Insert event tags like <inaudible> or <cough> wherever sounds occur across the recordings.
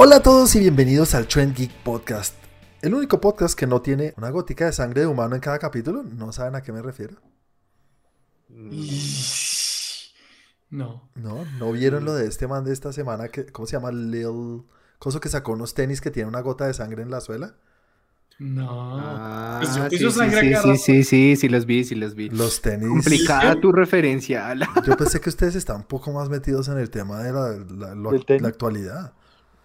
Hola a todos y bienvenidos al Trend Geek Podcast. El único podcast que no tiene una gótica de sangre de humano en cada capítulo. ¿No saben a qué me refiero? No. No, no vieron lo de este man de esta semana que, ¿cómo se llama? Lil. Coso que sacó unos tenis que tiene una gota de sangre en la suela. No. Ah, Pues yo sí, sí, sangre sí, sí, rato. sí, sí, sí, los vi, sí los vi. Los tenis. Complicada tu referencia. Ala. Yo pensé que ustedes están un poco más metidos en el tema de la, la- lo- ¿Del tenis? la actualidad.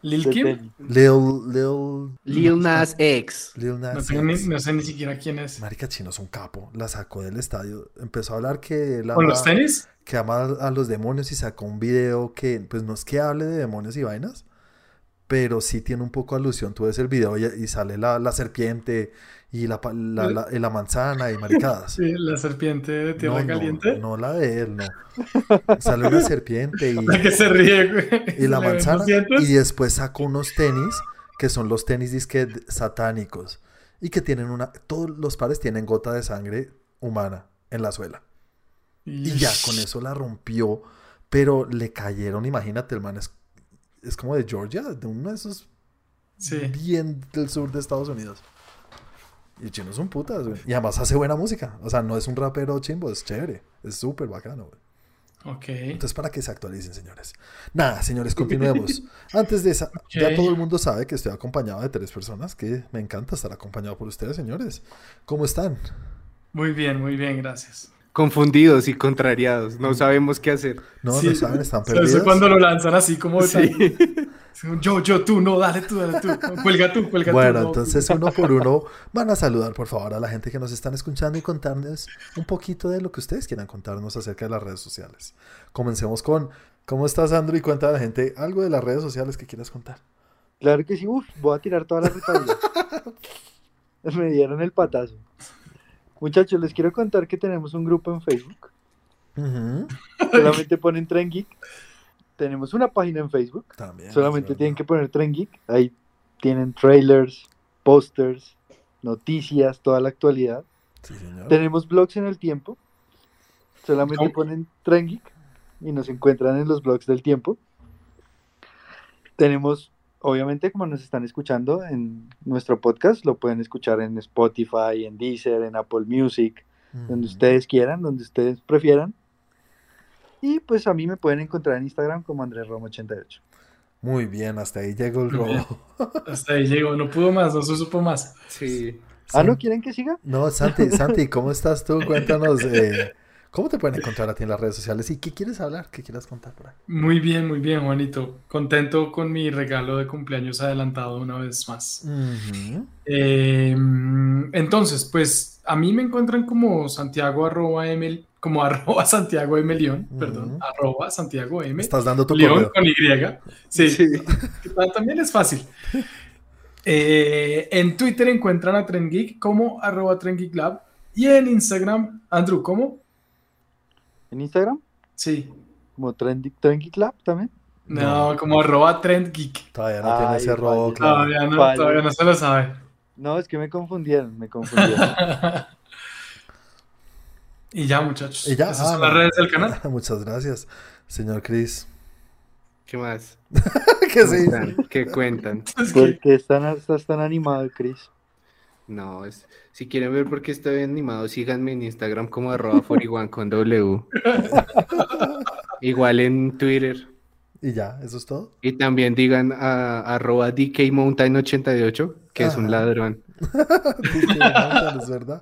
Lil Kim. Lil, Lil, Lil Nas X. Lil Nas No, tengo ni, X. no sé ni siquiera quién es. Marica Chino es un capo. La sacó del estadio. Empezó a hablar que él ¿Con ama- los tenis? que ama a los demonios y sacó un video que, pues no es que hable de demonios y vainas, pero sí tiene un poco alusión. Tú ves el video y, y sale la, la serpiente y la, pa- la, la- y la manzana y maricadas. <laughs> Sí, la serpiente de Tierra No, no, Caliente. no la de él, no. <laughs> Sale una serpiente y, La que se ríe, güey. y la manzana y después sacó unos tenis que son los tenis disque satánicos y que tienen una, todos los pares tienen gota de sangre humana en la suela. Y ya con eso la rompió, pero le cayeron, imagínate, el man es, es como de Georgia, de uno de esos Sí. bien del sur de Estados Unidos. Y el chino es un putas, güey. Y además hace buena música. O sea, no es un rapero chimbo, es chévere. Es súper bacano, güey. Ok. Entonces, para que se actualicen, señores. Nada, señores, continuemos. <laughs> Antes de esa, ya todo el mundo sabe que estoy acompañado de tres personas, que me encanta estar acompañado por ustedes, señores. ¿Cómo están? Muy bien, muy bien, gracias. Confundidos y contrariados. No sabemos qué hacer. No, Sí. no saben, están perdidos. eso cuando lo lanzan así como Sí. tan- Yo, yo, tú, no, dale tú, dale tú. Cuelga tú, cuelga tú. Bueno, no. entonces uno por uno van a saludar por favor a la gente que nos están escuchando y contarnos un poquito de lo que ustedes quieran contarnos acerca de las redes sociales. Comencemos con, ¿cómo estás Andrew? Y cuenta a la gente algo de las redes sociales que quieras contar. Claro que sí, uf, voy a tirar todas las retaguardias. <laughs> Me dieron el patazo. Muchachos, les quiero contar que tenemos un grupo en Facebook. Solamente ponen Tren Geek. Tenemos una página en Facebook. También. Solamente tienen que poner Tren Geek. Ahí tienen trailers, pósters, noticias, toda la actualidad. Sí, señor. Tenemos blogs en el tiempo. Solamente ¿Cómo? ponen Tren Geek y nos encuentran en los blogs del tiempo. Tenemos, obviamente, como nos están escuchando en nuestro podcast, lo pueden escuchar en Spotify, en Deezer, en Apple Music, donde ustedes quieran, donde ustedes prefieran. Y pues a mí me pueden encontrar en Instagram como Andrés Romo 88. Muy bien, hasta ahí llegó el robo. Hasta ahí llegó, no pudo más, no se supo más. Sí. Ah, ¿no quieren que siga? No, Santi, Santi, ¿cómo estás tú? Cuéntanos, eh, ¿cómo te pueden encontrar a ti en las redes sociales? ¿Y qué quieres hablar? ¿Qué quieras contar por ahí? Muy bien, muy bien, Juanito. Contento con mi regalo de cumpleaños adelantado una vez más. Eh, entonces, pues a mí me encuentran como Santiago arroba M, como <laughs> arroba Santiago M León, perdón, arroba Santiago M. Estás dando tu León con Y. Sí, Sí. también es fácil. Eh, en Twitter encuentran a Trend Geek como arroba Trend Geek Lab y en Instagram, Andrew, ¿cómo? En Instagram, Sí. como Tren, Tren Geek Lab también. No, como arroba Trend Geek. Todavía no tiene ese robo, vale. claro. Todavía no, Vale. todavía no se lo sabe. No, es que me confundieron, me confundieron. <laughs> y ya, muchachos. Y ya, Esas ah, son las redes del canal. <laughs> Muchas gracias, señor Chris. ¿Qué más? <laughs> ¿Qué ¿Cómo se dice? están? ¿Qué cuentan? ¿Por qué están, estás tan animado, Chris? No, es, si quieren ver por qué estoy animado, síganme en Instagram como arroba 41 con W. Igual en Twitter. Y ya, ¿eso es todo? Y también digan a arroba DKMountain88, que es un ladrón. <laughs> Dice, "No, es verdad.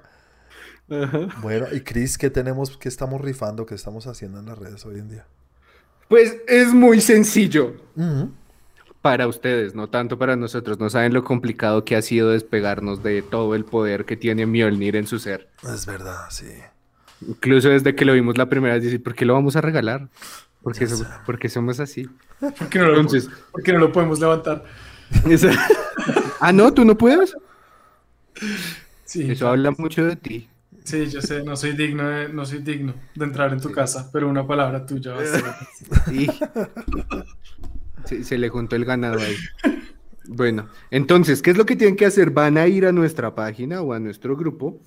Ajá. Bueno, y Chris, ¿qué tenemos, qué estamos rifando, qué estamos haciendo en las redes hoy en día? Pues es muy sencillo. Para ustedes, no tanto para nosotros. No saben lo complicado que ha sido despegarnos de todo el poder que tiene Mjolnir en su ser. Es verdad, sí. Incluso desde que lo vimos la primera vez, decir, ¿por qué lo vamos a regalar? Porque, Ya so- sé. porque somos así. ¿Por qué no lo, Entonces- por qué no lo podemos levantar? <laughs> Ah, no, tú no puedes. Sí, Eso habla mucho de ti. sí, yo sé, no soy digno de, no soy digno de entrar en tu casa, pero una palabra tuya va a ser. Sí. Se, se le juntó el ganado ahí. Bueno, entonces, ¿qué es lo que tienen que hacer? Van a ir a nuestra página o a nuestro grupo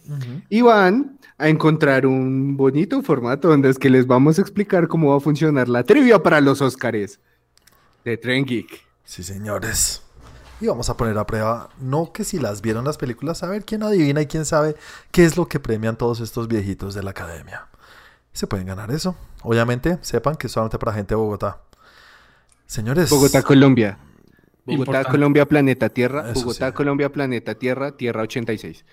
y van a encontrar un bonito formato donde es que les vamos a explicar cómo va a funcionar la trivia para los Óscares de Tren Geek. Sí, señores. Y vamos a poner a prueba, no que si las vieron las películas, a ver quién adivina y quién sabe qué es lo que premian todos estos viejitos de la academia. Se pueden ganar eso. Obviamente, sepan que es solamente para gente de Bogotá. Señores. Bogotá, Colombia. Bogotá, Importante. Colombia, planeta Tierra. Eso Bogotá, sí. Colombia, planeta Tierra, Tierra 86.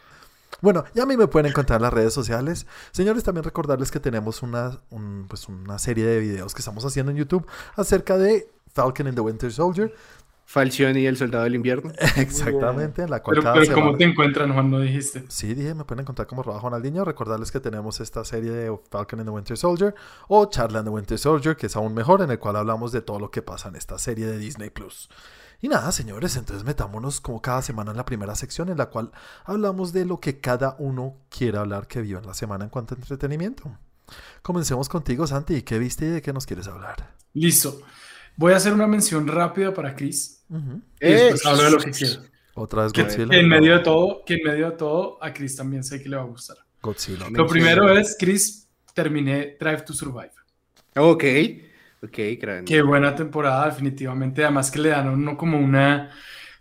Bueno, y a mí me pueden encontrar en las redes sociales. Señores, también recordarles que tenemos una, un- pues una serie de videos que estamos haciendo en YouTube acerca de Falcon and the Winter Soldier. Falcione y el Soldado del Invierno. <laughs> Exactamente, en la cual Pero, cada pero ¿cómo te encuentran, Juan? No dijiste. Sí, dije, me pueden encontrar como Roba Ronaldinho. Recordarles que tenemos esta serie de Falcon and the Winter Soldier o Charla and the Winter Soldier, que es aún mejor, en el cual hablamos de todo lo que pasa en esta serie de Disney Plus. Y nada, señores, entonces metámonos como cada semana en la primera sección en la cual hablamos de lo que cada uno quiere hablar que vio en la semana en cuanto a entretenimiento. Comencemos contigo, Santi. ¿Qué viste y de qué nos quieres hablar? Listo. Voy a hacer una mención rápida para Chris. Y después hablo de lo que quiero. Otra vez Godzilla. que en medio de todo, que en medio de todo, a Chris también sé que le va a gustar. Godzilla. Lo primero es, Chris, terminé Drive to Survive. Ok, ok, grande. Qué buena temporada, definitivamente. Además que le dan a uno como una,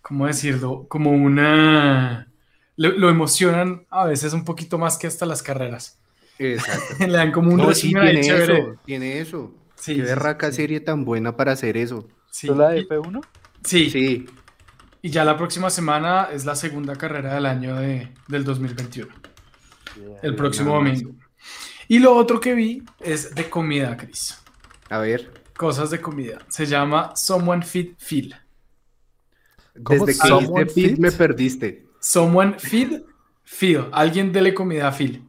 ¿cómo decirlo? Como una... lo emocionan a veces un poquito más que hasta las carreras. Exacto. <laughs> Le dan como un No, sí, tiene chévere. eso, tiene eso. Sí, Qué berraca sí, sí. serie tan buena para hacer eso. Sí. ¿Tú la de Y- F1? sí, Sí, y ya la próxima semana es la segunda carrera del año de, del 2021. El Sí, próximo domingo. Y lo otro que vi es de comida, Chris. a ver. Cosas de comida. Se llama Someone Feed Phil. ¿Cómo? Desde que ¿Someone dijiste fit? me perdiste. Someone Feed Phil. Alguien dele comida a Phil.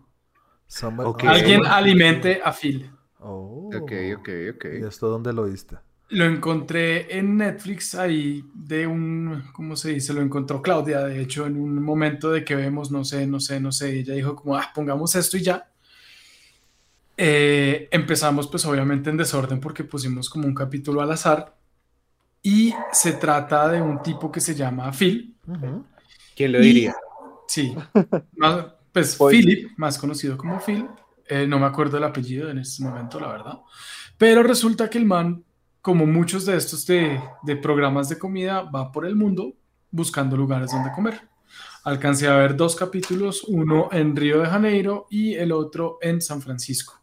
Somebody- Ok. Ah, Alguien someone- alimente a Phil. Oh. Ok, ok, ok. ¿Y esto dónde lo viste? Lo encontré en Netflix ahí de un, ¿cómo se dice? Lo encontró Claudia, de hecho, en un momento de que vemos, no sé, no sé, no sé. Ella dijo como, ah, pongamos esto y ya. Eh, empezamos pues obviamente en desorden porque pusimos como un capítulo al azar. Y se trata de un tipo que se llama Phil. ¿Quién lo Y- diría? Sí, <laughs> más- pues. Philip, más conocido como Phil, eh, no me acuerdo el apellido en este momento, la verdad, pero resulta que el man, como muchos de estos de, de programas de comida, va por el mundo buscando lugares donde comer. Alcancé a ver dos capítulos, uno en Río de Janeiro y el otro en San Francisco.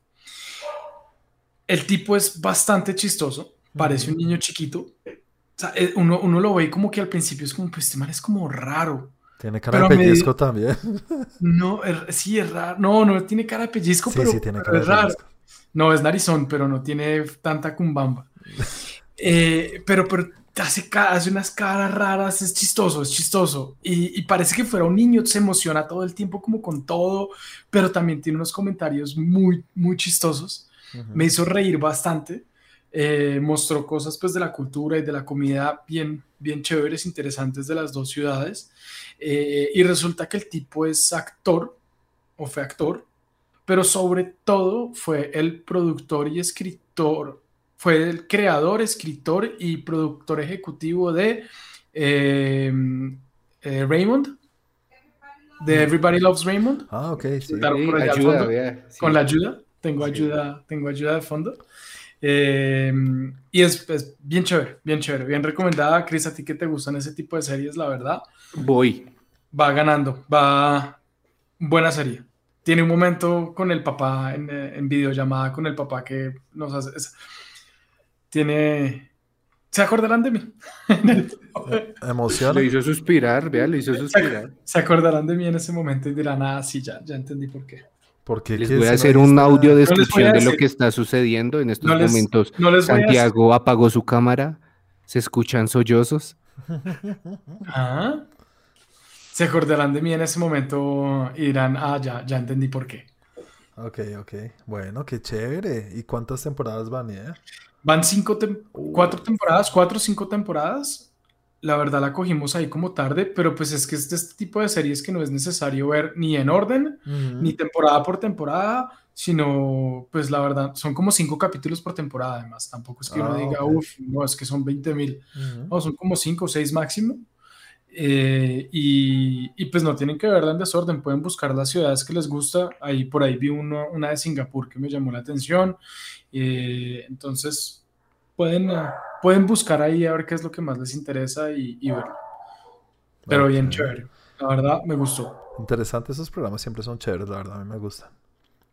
El tipo es bastante chistoso, parece un niño chiquito. O sea, eh, uno, uno lo ve como que al principio es como, pues este man es como raro. Tiene cara Pero de me- pellizco también. <laughs> No, er- sí, es raro. No, no tiene cara de pellizco, Sí, pero, sí, tiene cara de es raro. pellizco. No, es narizón, pero no tiene tanta cumbamba. <laughs> Eh, pero, pero hace, hace unas caras raras, es chistoso, es chistoso. Y, y parece que fuera un niño, se emociona todo el tiempo como con todo, pero también tiene unos comentarios muy, muy chistosos. Me hizo reír bastante. eh, mostró cosas pues de la cultura y de la comida bien, bien chéveres, interesantes de las dos ciudades. Eh, y resulta que el tipo es actor, o fue actor, pero sobre todo fue el productor y escritor, fue el creador, escritor y productor ejecutivo de eh, eh, Raymond, de Everybody Loves Raymond. Ah, ok, sí. Ayuda, fondo, vea, sí. con la ayuda, tengo Sí. ayuda, tengo ayuda de fondo. Eh, y es, es bien chévere, bien chévere, bien recomendada. Chris, a ti que te gustan ese tipo de series, la verdad, Voy. va ganando, va buena serie. Tiene un momento con el papá en, en videollamada con el papá que nos hace. es- tiene. ¿Se acordarán de mí? <laughs> Emociona. Lo hizo suspirar, vea, lo hizo suspirar. Se acordarán de mí en ese momento y dirán, ah, sí, ya, ya entendí por qué. Porque Les voy a hacer un audio descripción de lo que está sucediendo en estos No les- momentos. No les voy a Santiago apagó su cámara. Se escuchan sollozos. Ah. Se acordarán de mí en ese momento y dirán, ah, ya, ya entendí por qué. Ok, ok. Bueno, qué chévere. ¿Y cuántas temporadas van, eh? Van cinco, tem- cuatro temporadas, cuatro o cinco temporadas. La verdad la cogimos ahí como tarde, pero pues es que es de este tipo de series que no es necesario ver ni en orden, Ujú. ni temporada por temporada, sino pues la verdad son como cinco capítulos por temporada además. Tampoco es que uno Ah, diga, ok. uff, no, es que son 20 mil. Ujú. No, son como cinco o seis máximo. Eh, y, y, pues no tienen que verla en desorden, pueden buscar las ciudades que les gusta. Ahí por ahí vi uno- una de Singapur que me llamó la atención. Eh, entonces, pueden, uh, pueden buscar ahí a ver qué es lo que más les interesa y, y verlo. Pero bien chévere. La verdad, me gustó. Interesante, esos programas siempre son chéveres, la verdad, a mí me gustan.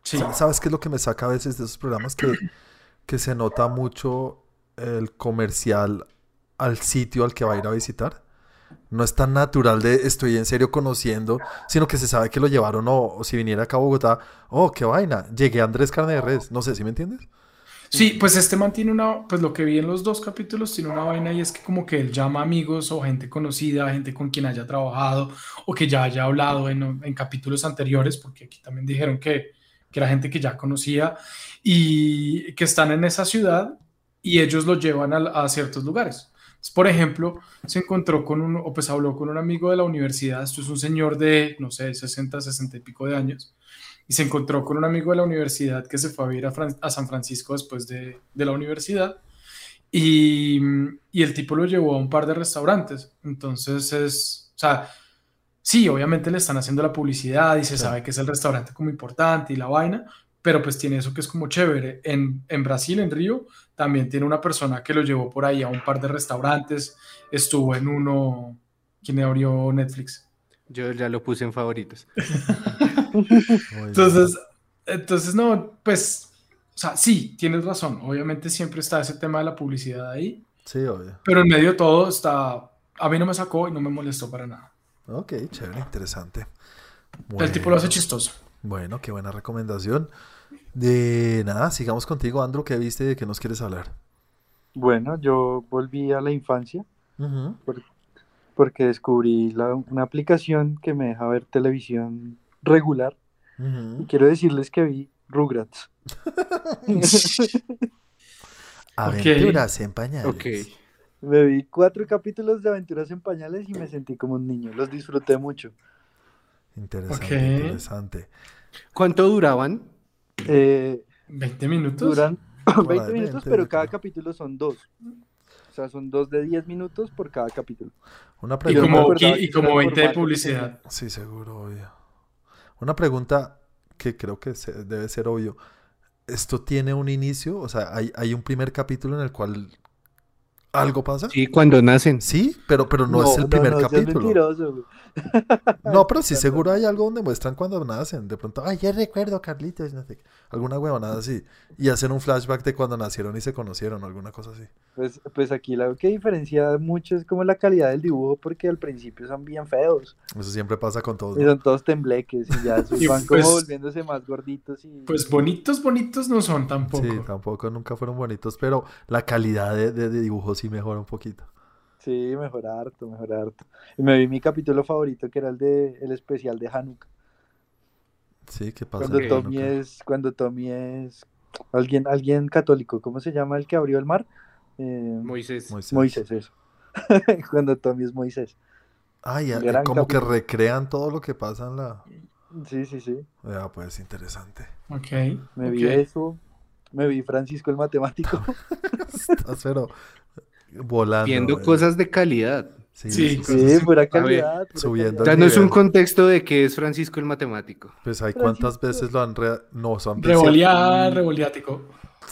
Sí. Sa- ¿Sabes qué es lo que me saca a veces de esos programas? Que, <coughs> que se nota mucho el comercial al sitio al que va a ir a visitar. No es tan natural de estoy en serio conociendo, sino que se sabe que lo llevaron o, si viniera acá a Bogotá, oh, qué vaina, llegué a Andrés Carne de Res, no sé si me entiendes. Sí, pues este man tiene una, pues lo que vi en los dos capítulos tiene una vaina y es que como que él llama amigos o gente conocida, gente con quien haya trabajado o que ya haya hablado en, en capítulos anteriores, porque aquí también dijeron que, que era gente que ya conocía y que están en esa ciudad y ellos lo llevan a, a ciertos lugares. Por ejemplo, se encontró con un, o pues habló con un amigo de la universidad, esto es un señor de, no sé, 60, 60 y pico de años, y se encontró con un amigo de la universidad que se fue a vivir a, Fran- a San Francisco después de, de la universidad y, y el tipo lo llevó a un par de restaurantes. Entonces es, o sea, sí, obviamente le están haciendo la publicidad y se sabe que es el restaurante como importante y la vaina, pero pues tiene eso que es como chévere. En, en Brasil, en Río, también tiene una persona que lo llevó por ahí a un par de restaurantes, estuvo en uno, ¿quién abrió Netflix? Yo ya lo puse en favoritos. <laughs> Entonces, entonces no, pues, o sea, sí, tienes razón. Obviamente siempre está ese tema de la publicidad ahí. Sí, obvio. pero en medio de todo está, a mí no me sacó y no me molestó para nada. Ok, chévere, interesante. El tipo lo hace chistoso. Bueno, qué buena recomendación. De nada, sigamos contigo, Andrew. ¿Qué viste y de qué nos quieres hablar? Bueno, yo volví a la infancia porque descubrí la- una aplicación que me deja ver televisión regular y quiero decirles que vi Rugrats. <laughs> Aventuras en pañales. Ok. Me vi cuatro capítulos de Aventuras en Pañales y me sentí como un niño. Los disfruté mucho. Interesante. ¿Cuánto duraban? Eh, 20 minutos. duran Por 20 ahí, minutos, 20, pero cada capítulo son dos. O sea, son dos de 10 minutos por cada capítulo. Una Y pregunta. como, y, y que como el 20 de publicidad. Sí, seguro, obvio. Una pregunta que creo que se- debe ser obvio. ¿Esto tiene un inicio? O sea, ¿hay, hay un primer capítulo en el cual algo pasa? Sí, cuando nacen. Sí, pero, pero no, es el primer no, seas capítulo. <laughs> No, pero sí seguro hay algo donde muestran cuando nacen. De pronto, ay, ya recuerdo, Carlitos, no. Alguna huevonada así. Y hacen un flashback de cuando nacieron y se conocieron, o alguna cosa así. Pues, pues aquí lo que diferencia mucho es como la calidad del dibujo, porque al principio son bien feos. Eso siempre pasa con todos. Y ¿no? son todos tembleques y ya <laughs> Y van como pues- volviéndose más gorditos y Pues bonitos, bonitos no son tampoco. Sí, tampoco nunca fueron bonitos, pero la calidad de, de- de dibujo sí mejora un poquito. sí, mejor harto, mejor harto. Y me vi mi capítulo favorito que era el de el especial de Hanukkah. Sí, ¿qué pasa? Cuando Tommy es, cuando Tommy es alguien, alguien católico, ¿cómo se llama el que abrió el mar? Eh, Moisés. Moisés. Moisés, eso. <laughs> Cuando Tommy es Moisés. Ya, Gran como que recrean todo lo que pasa en la... Sí, sí, sí. Ya, pues interesante. Ok. Me vi eso. Me vi Francisco el matemático. <laughs> Estás pero volando. Viendo cosas de calidad. Sí, Sí, sí, Sí, así. pura calidad. pura subiendo calidad. Danos un nivel. contexto de qué es Francisco el matemático. Pues hay cuántas veces lo han... re- No, son... Revolear, revoliático.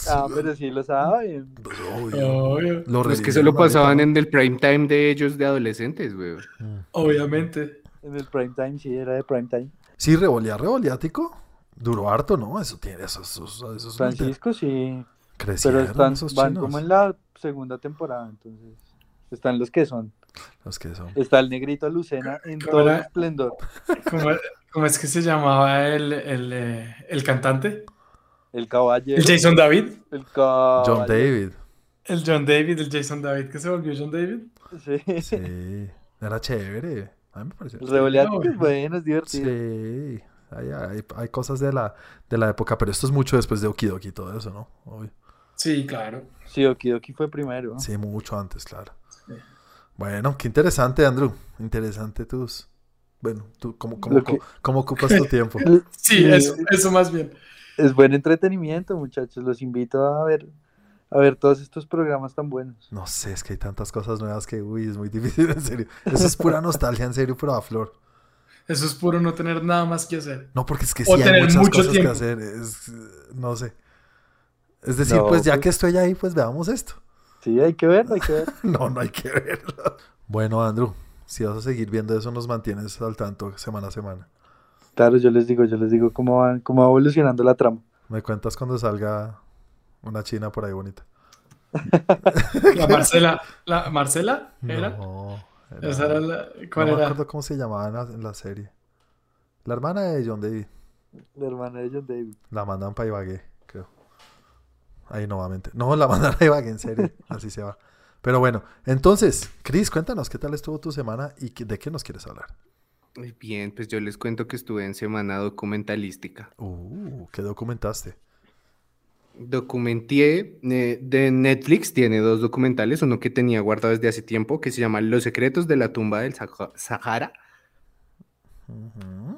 Ah, pero sí lo saben. Obvio. Obvio. Lo que solo ahorita, pasaban ¿no? en el prime time de ellos de adolescentes, güey. Mm. Obviamente. En el prime time, sí, era de prime time. Sí, revolear, revoliático. Duró harto, ¿no? Eso tiene... Esos, esos, esos Francisco sí. Crecieron Pero están, esos van chinos. como en la segunda temporada, entonces. Están los que son. Los que son. Está el negrito Lucena en ¿Cómo todo el era? esplendor. ¿Cómo, cómo es que se llamaba el, el, eh, el cantante? El caballero. El Jason David. El caballero. John David. El John David, el Jason David que se volvió John David. Sí. Sí. Era chévere. A mí me pareció. El revoleático No, es bueno, es divertido. Sí. Hay, hay, hay cosas de la, de la época, pero esto es mucho después de Okidoki y todo eso, ¿no? Obvio. Sí, claro. Sí, Okidoki fue primero. Sí, mucho antes, claro. Sí. Bueno, qué interesante, Andrew. Interesante tus. Bueno, tú, ¿cómo, cómo, que- cómo- ocupas tu tiempo? <laughs> Sí, Sí. eso, eso más bien. Es buen entretenimiento, muchachos. Los invito a ver, a ver todos estos programas tan buenos. No sé, es que hay tantas cosas nuevas que, uy, es muy <laughs> difícil, en serio. Eso es pura nostalgia, en serio, pura flor. Eso es puro no tener nada más que hacer. No, porque es que O sí hay muchas mucho cosas que hacer. Es, no sé. Es decir, No, pues ya pues- que estoy ahí, pues veamos esto. Sí, hay que verlo, hay que <laughs> verlo. No, no hay que verlo. Bueno, Andrew, si vas a seguir viendo eso, nos mantienes al tanto semana a semana. Claro, yo les digo, yo les digo cómo va, cómo va evolucionando la trama. Me cuentas cuando salga una china por ahí bonita. <laughs> La Marcela, la Marcela era. No, era- Esa era la- ¿Cuál no me acuerdo cómo se llamaba en la, en la serie. La hermana de John David. La hermana de John David. La mandan para Ibagué. Ahí nuevamente. No, la mandan <laughs> a Ibagué, en serio. Así se va. Pero bueno, entonces, Chris, cuéntanos qué tal estuvo tu semana y de qué nos quieres hablar. Muy Bien, pues yo les cuento que estuve en semana documentalística. Uh, ¿qué documentaste? Documenté eh, de Netflix, tiene dos documentales, uno que tenía guardado desde hace tiempo, que se llama Los secretos de la tumba del Saha- Sahara.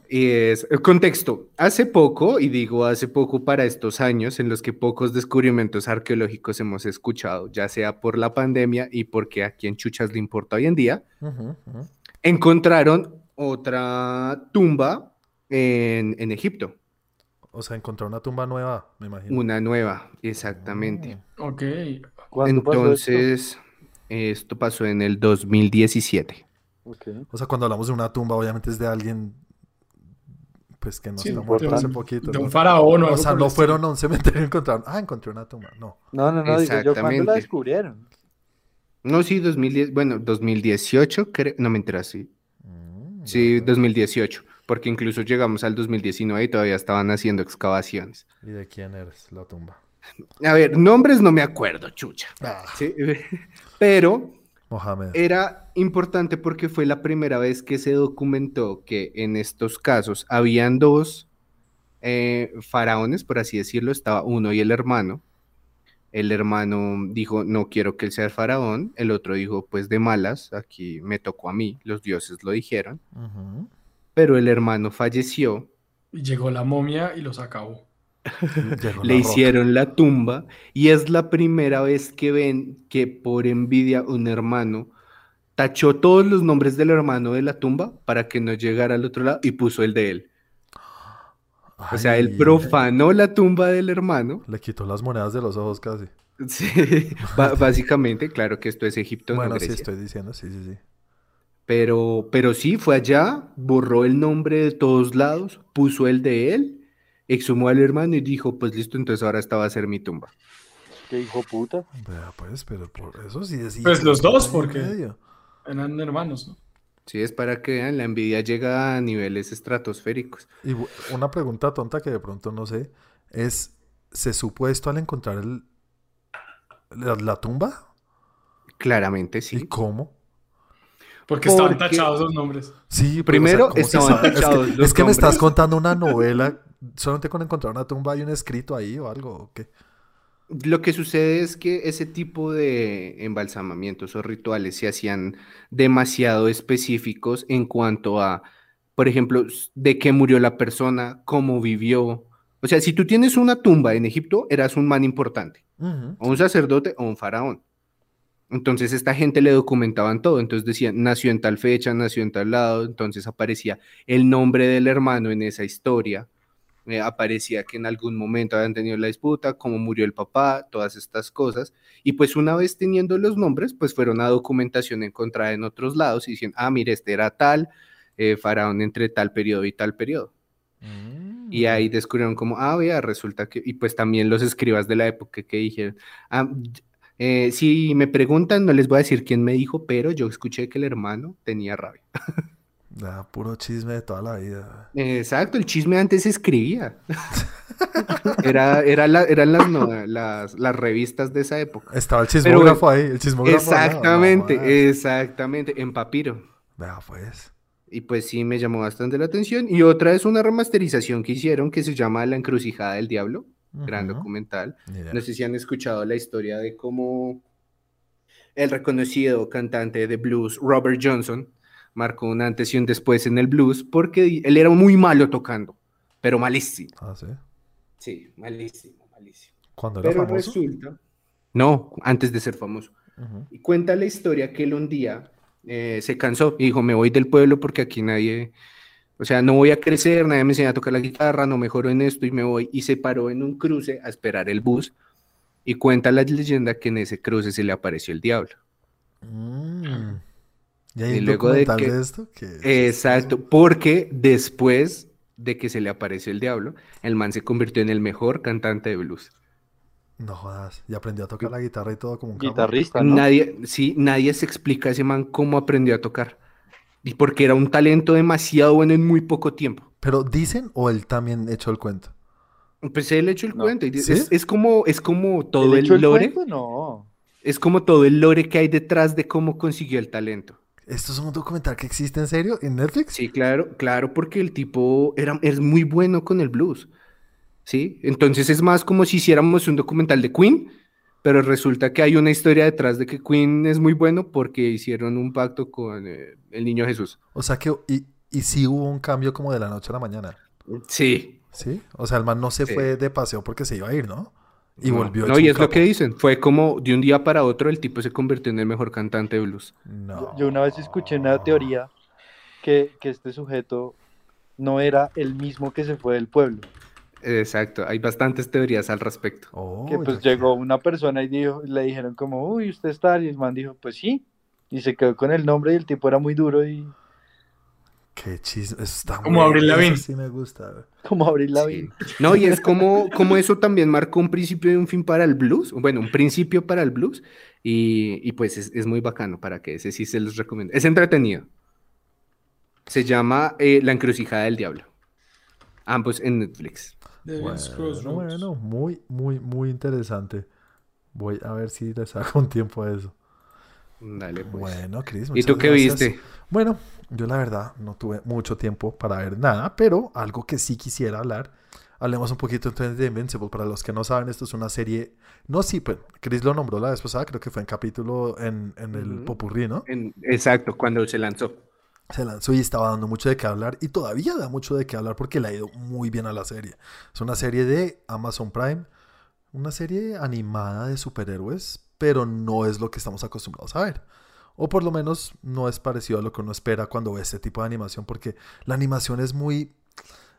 Y es, el contexto, hace poco, y digo hace poco para estos años en los que pocos descubrimientos arqueológicos hemos escuchado, ya sea por la pandemia y porque a quien chuchas le importa hoy en día, encontraron otra tumba en, en Egipto, O sea, encontró una tumba nueva, me imagino. una nueva, exactamente. Ok. ¿Cuándo pasó esto? Entonces, esto pasó en el 2017. O sea, cuando hablamos de una tumba, obviamente es de alguien, pues que no Sí, muerto un- hace poquito. De ¿no? un faraón o O sea, no fueron a un cementerio y encontraron, ah, encontré una tumba. No. No, no, no, digo yo, ¿cuándo la descubrieron? No, sí, 2010, bueno, 2018, creo, no me enteras, sí. Mm, Sí, ya, pues. 2018, porque incluso llegamos al 2019 y todavía estaban haciendo excavaciones. ¿Y de quién eres la tumba? A ver, nombres no me acuerdo, chucha. Ah, Sí, <laughs> pero Mohamed. era importante porque fue la primera vez que se documentó que en estos casos habían dos eh, faraones, por así decirlo, estaba uno y el hermano. El hermano dijo, no quiero que él sea el faraón. El otro dijo, pues de malas, aquí me tocó a mí, los dioses lo dijeron. Pero el hermano falleció, Y llegó la momia y los acabó. <laughs> Le roca. hicieron la tumba y es la primera vez que ven que por envidia un hermano tachó todos los nombres del hermano de la tumba para que no llegara al otro lado y puso el de él. O sea, él profanó la tumba del hermano. Le quitó las monedas de los ojos casi. <laughs> Sí, básicamente, claro que esto es Egipto, no bueno, sí, estoy diciendo, sí, sí, sí. Pero, pero sí, fue allá, borró el nombre de todos lados, puso el de él, exhumó al hermano y dijo, pues listo, entonces ahora esta va a ser mi tumba. Qué hijo puta. Pues, pero por eso sí es. Pues los dos, porque- medio. Eran hermanos, ¿no? Sí, es para que vean, la envidia llega a niveles estratosféricos. Y una pregunta tonta que de pronto no sé es, ¿se supo esto al encontrar el, la, la tumba? Claramente ¿Y sí. cómo? Porque estaban Porque- tachados los nombres. Sí, pero, Primero ¿cómo se estaban sabe? Es que- tachados Es que, me estás contando una novela, solamente con encontrar una tumba hay un escrito ahí o algo, ¿o qué? Lo que sucede es que ese tipo de embalsamamientos o rituales se hacían demasiado específicos en cuanto a, por ejemplo, de qué murió la persona, cómo vivió. O sea, si tú tienes una tumba en Egipto, eras un man importante, o un sacerdote o un faraón. Entonces esta gente le documentaban todo, entonces decían, nació en tal fecha, nació en tal lado, entonces aparecía el nombre del hermano en esa historia, eh, aparecía que en algún momento habían tenido la disputa, cómo murió el papá, todas estas cosas, y pues una vez teniendo los nombres, pues fueron a documentación encontrada en otros lados y decían, ah, mire, este era tal, eh, faraón entre tal periodo y tal periodo. Mm. Y ahí descubrieron como, ah, vea, resulta que, y pues también los escribas de la época que dijeron, ah, eh, si me preguntan, no les voy a decir quién me dijo, pero yo escuché que el hermano tenía rabia. <laughs> Puro chisme de toda la vida. Exacto, el chisme antes se escribía. <laughs> Era, era la- eran las, no- las, las revistas de esa época. Estaba el chismógrafo Pero- ahí, el chismógrafo. no, Exactamente, exactamente, en papiro. Vea, pues. Y pues sí, me llamó bastante la atención. Y otra es una remasterización que hicieron que se llama La Encrucijada del Diablo, gran documental. Idea. No sé si han escuchado la historia de cómo el reconocido cantante de blues Robert Johnson marcó un antes y un después en el blues porque él era muy malo tocando, pero malísimo. Ah, sí. Sí, malísimo, malísimo. Cuando era Pero famoso. resulta... No, antes de ser famoso. Ujú. Y cuenta la historia que él un día eh, se cansó y dijo, me voy del pueblo porque aquí nadie, o sea, no voy a crecer, nadie me enseña a tocar la guitarra, no mejoro en esto y me voy. Y se paró en un cruce a esperar el bus Y cuenta la leyenda que en ese cruce se le apareció el diablo. Mm. ¿Y hay Y un luego de de, esto? Que Exacto, porque después de que se le apareció el diablo, el man se convirtió en el mejor cantante de blues. No jodas. Y aprendió a tocar la guitarra y todo como un. Guitarrista, ¿no? Nadie, sí, nadie se explica a ese man cómo aprendió a tocar. Y porque era un talento demasiado bueno en muy poco tiempo. Pero dicen o él también echó el cuento. Pues él echó el No. cuento. y ¿Sí? es, es como, es como todo ¿El el, el lore. cuento? No. Es como todo el lore que hay detrás de cómo consiguió el talento. ¿Esto es un documental que existe en serio en Netflix? Sí, claro, claro, porque el tipo era, es muy bueno con el blues. ¿Sí? Entonces es más como si hiciéramos un documental de Queen, pero resulta que hay una historia detrás de que Queen es muy bueno porque hicieron un pacto con eh, el niño Jesús. O sea que, y, y sí hubo un cambio como de la noche a la mañana. Sí. ¿Sí? O sea, el man no se Sí. fue de paseo porque se iba a ir, ¿no? Y No, volvió No, y es lo que dicen. Fue como de un día para otro el tipo se convirtió en el mejor cantante de blues. No. Yo una vez escuché una teoría que, que este sujeto no era el mismo que se fue del pueblo. Exacto, hay bastantes teorías al respecto. Oh, Que pues ya llegó una persona y dijo, le dijeron como, uy, usted está, y el man dijo, pues sí. Y se quedó con el nombre y el tipo era muy duro y Qué chisme. Eso está Como eso Lavigne. Sí me gusta. como abrir la Sí. No, y es como, como eso también marcó un principio y un fin para el blues. Bueno, un principio para el blues. Y, y pues es, es muy bacano para que ese sí se los recomiendo. Es entretenido. Se llama eh, La encrucijada del diablo. Ambos en Netflix. Bueno, Crossroads. bueno, muy, muy, muy interesante. Voy a ver si le saco un tiempo a eso. Dale, pues. Bueno, Chris, ¿Y tú qué gracias. viste? Bueno, yo la verdad no tuve mucho tiempo para ver nada, pero algo que sí quisiera hablar. Hablemos un poquito entonces de Invincible. Para los que no saben, esto es una serie. No, sí, pero Chris lo nombró la vez pasada, creo que fue en capítulo en, en el Ujú. Popurrí, ¿no? En- exacto, cuando se lanzó. Se lanzó y estaba dando mucho de qué hablar y todavía da mucho de qué hablar porque le ha ido muy bien a la serie. Es una serie de Amazon Prime, una serie animada de superhéroes, pero no es lo que estamos acostumbrados a ver. O por lo menos no es parecido a lo que uno espera cuando ve este tipo de animación porque la animación es muy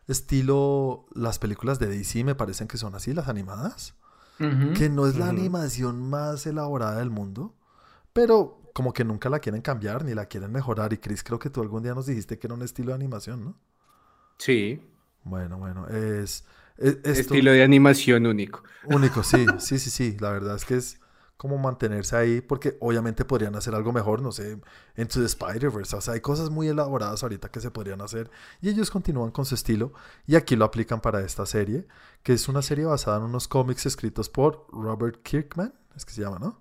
estilo las películas de DC me parecen que son así, las animadas Ujú. que no es la Ujú. animación más elaborada del mundo, pero como que nunca la quieren cambiar ni la quieren mejorar. Y Chris, creo que tú algún día nos dijiste que era un estilo de animación, ¿no? Sí, Bueno, bueno, es, es- esto estilo de animación único. único, sí, <laughs> sí, sí, sí. La verdad es que es como mantenerse ahí, porque obviamente podrían hacer algo mejor, no sé, Into the Spider-Verse. O sea, hay cosas muy elaboradas ahorita que se podrían hacer y ellos continúan con su estilo y aquí lo aplican para esta serie, que es una serie basada en unos cómics escritos por Robert Kirkman, es que se llama, ¿no?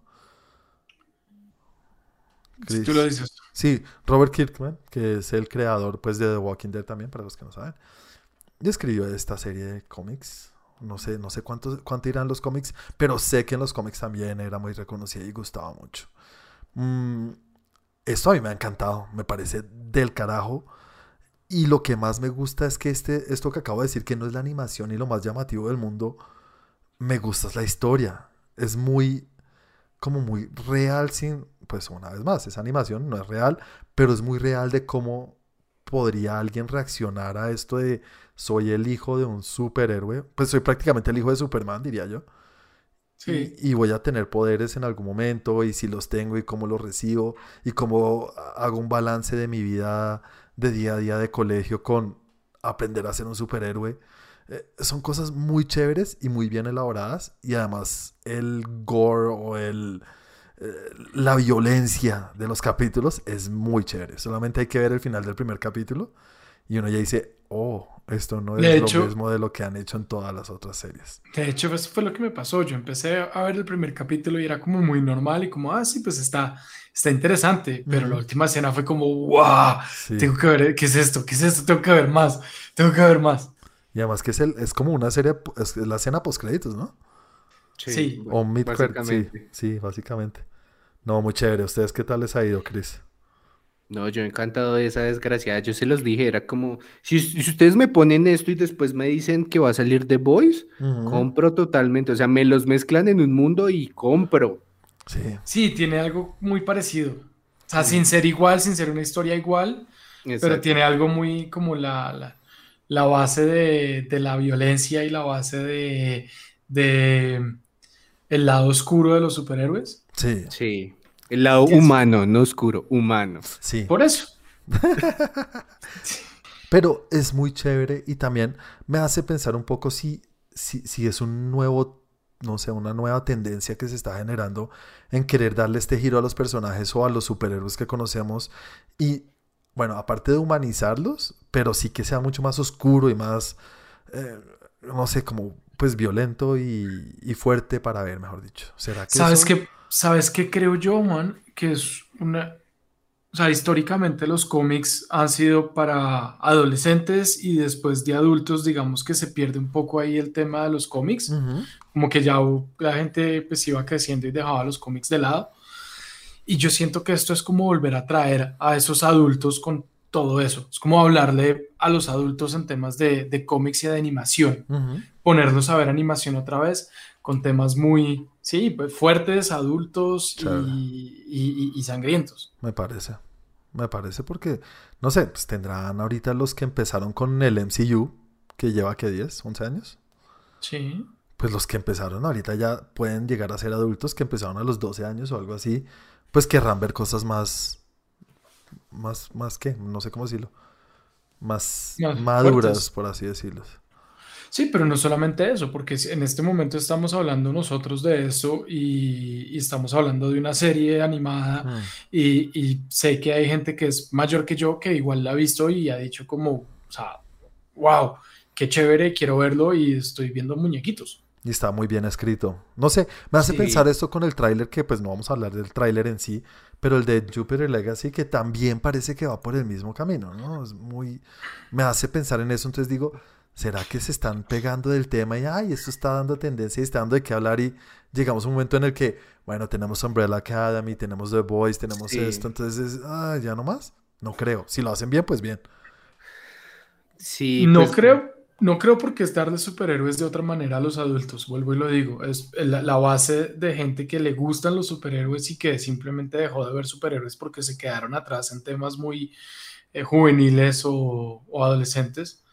Si tú lo dices. Sí, Robert Kirkman, que es el creador pues de The Walking Dead también, para los que no saben. Y escribió esta serie de cómics. No sé, no sé cuánto, cuánto irán los cómics, pero sé que en los cómics también era muy reconocida y gustaba mucho. Mm, esto a mí me ha encantado, me parece del carajo. Y lo que más me gusta es que este, esto que acabo de decir, que no es la animación y lo más llamativo del mundo, me gusta es la historia. Es muy, como muy real sin, pues una vez más, esa animación no es real, pero es muy real de cómo podría alguien reaccionar a esto de soy el hijo de un superhéroe, pues soy prácticamente el hijo de Superman, diría yo. Sí. Y, y voy a tener poderes en algún momento y si los tengo y cómo los recibo y cómo hago un balance de mi vida de día a día de colegio con aprender a ser un superhéroe. Eh, son cosas muy chéveres y muy bien elaboradas y además el gore o el, eh, la violencia de los capítulos es muy chévere. Solamente hay que ver el final del primer capítulo y uno ya dice, oh, esto no es De lo mismo de lo que han hecho en todas las otras series. De hecho, eso fue lo que me pasó. Yo empecé a ver el primer capítulo y era como muy normal y como, ah, sí, pues está, está interesante. Pero la última escena fue como, wow, Sí. tengo que ver, ¿qué es esto? ¿Qué es esto? Tengo que ver más, tengo que ver más. Y además que es, el, es como una serie, es la escena post créditos, ¿no? Sí. O mid sí, sí, básicamente. No, muy chévere. ¿Ustedes qué tal les ha ido, Chris? No, yo encantado de esa desgraciada. Yo se los dije, era como, si, si ustedes me ponen esto y después me dicen que va a salir The Voice, compro totalmente. O sea, me los mezclan en un mundo y compro. Sí, Sí, tiene algo muy parecido. O sea, sin ser igual, sin ser una historia igual, pero tiene algo muy como la, la, la base de, de la violencia y la base de, de, el lado oscuro de los superhéroes. Sí, Sí. El lado humano, no oscuro, humano. sí. Por eso. <laughs> Pero es muy chévere y también me hace pensar un poco si, si, si es un nuevo, no sé, una nueva tendencia que se está generando en querer darle este giro a los personajes o a los superhéroes que conocemos. Y bueno, aparte de humanizarlos, pero sí que sea mucho más oscuro y más, eh, no sé, como pues violento y, y fuerte para ver, mejor dicho. ¿Será que ¿Sabes eso- qué, ¿Sabes qué creo yo, Juan? Que es una... O sea, históricamente los cómics han sido para adolescentes y después de adultos, digamos que se pierde un poco ahí el tema de los cómics. Como que ya la gente pues iba creciendo y dejaba los cómics de lado. Y yo siento que esto es como volver a traer a esos adultos con todo eso. Es como hablarle a los adultos en temas de, de cómics y de animación Ujú. ponerlos a ver animación otra vez con temas muy, sí, pues, fuertes, adultos y, y- y- y sangrientos. Me parece. Me parece porque, no sé, pues tendrán ahorita los que empezaron con el MCU, que lleva, ¿qué? ¿10? ¿11 años? Sí. Pues los que empezaron ahorita ya pueden llegar a ser adultos que empezaron a los 12 años o algo así, pues querrán ver cosas más, más, más qué, no sé cómo decirlo, más Más maduras, fuertes. por así decirlo. Sí, pero no solamente eso, porque en este momento estamos hablando nosotros de eso y, y estamos hablando de una serie animada Mm. y, y sé que hay gente que es mayor que yo que igual la ha visto y ha dicho como, o sea, wow, qué chévere, quiero verlo y estoy viendo muñequitos. Y está muy bien escrito. No sé, me hace Sí. pensar esto con el tráiler, que pues no vamos a hablar del tráiler en sí, pero el de Jupiter Legacy, que también parece que va por el mismo camino, ¿no? Es muy... Me hace pensar en eso, entonces digo, ¿será que se están pegando del tema y, ay, esto está dando tendencia y está dando de qué hablar y llegamos a un momento en el que, bueno, tenemos Umbrella Academy, tenemos The Boys, tenemos Sí. esto, entonces, ah, ya no más? No creo. Si lo hacen bien, pues bien. Sí, no pues, creo, no creo porque es darle superhéroes de otra manera a los adultos, vuelvo y lo digo, es la, la base de gente que le gustan los superhéroes y que simplemente dejó de ver superhéroes porque se quedaron atrás en temas muy eh, juveniles o, o adolescentes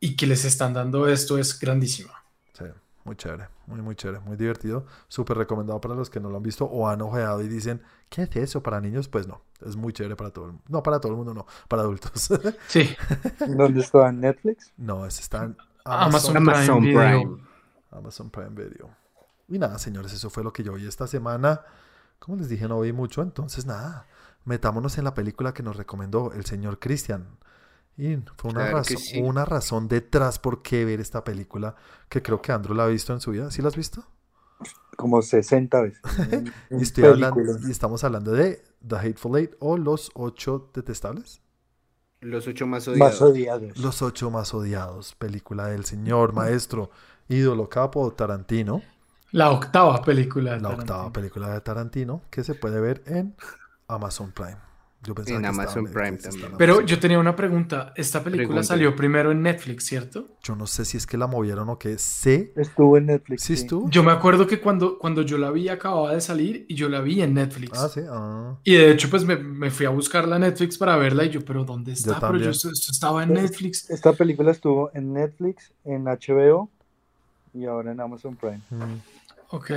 y que les están dando esto es grandísimo. Sí, muy chévere, muy, muy chévere, muy divertido. Súper recomendado para los que no lo han visto o han ojeado y dicen, ¿qué es eso para niños? Pues no, es muy chévere para todo el mundo. No, para todo el mundo, no, para adultos. <laughs> Sí, ¿Dónde estaba en Netflix? no, ese está en Amazon, Amazon, Amazon Prime Video. Prime. Amazon Prime Video. Y nada, señores, eso fue lo que yo vi esta semana. Como les dije, no vi mucho, entonces nada, metámonos en la película que nos recomendó el señor Cristian. Y fue una, Claro razón, sí. una razón detrás por qué ver esta película, que creo que Andrew la ha visto en su vida. ¿Sí la has visto? Como 60 veces. <laughs> Y, estoy hablando, películas. y estamos hablando de The Hateful Eight o Los Ocho Detestables. Los ocho más Más odiados. odiados. Los Ocho Más Odiados, película del señor, maestro, ídolo, capo Tarantino. La octava película. de La Tarantino. octava película de Tarantino que se puede ver en Amazon Prime. Yo pensaba En que Amazon Prime también. Pero Amazon. yo tenía una pregunta. Esta película Pregunta. salió primero en Netflix, ¿cierto? Yo no sé si es que la movieron o qué. Sé. Estuvo en Netflix. ¿Sí sí. estuvo? Yo me acuerdo que cuando, cuando yo la vi acababa de salir y yo la vi en Netflix. Ah, sí. ah. Y de hecho, pues me, me fui a buscarla en Netflix para verla y yo, pero ¿dónde está? Pero yo, esto, esto estaba en Netflix. Esta película estuvo en Netflix, en HBO y ahora en Amazon Prime. Mm, Ok.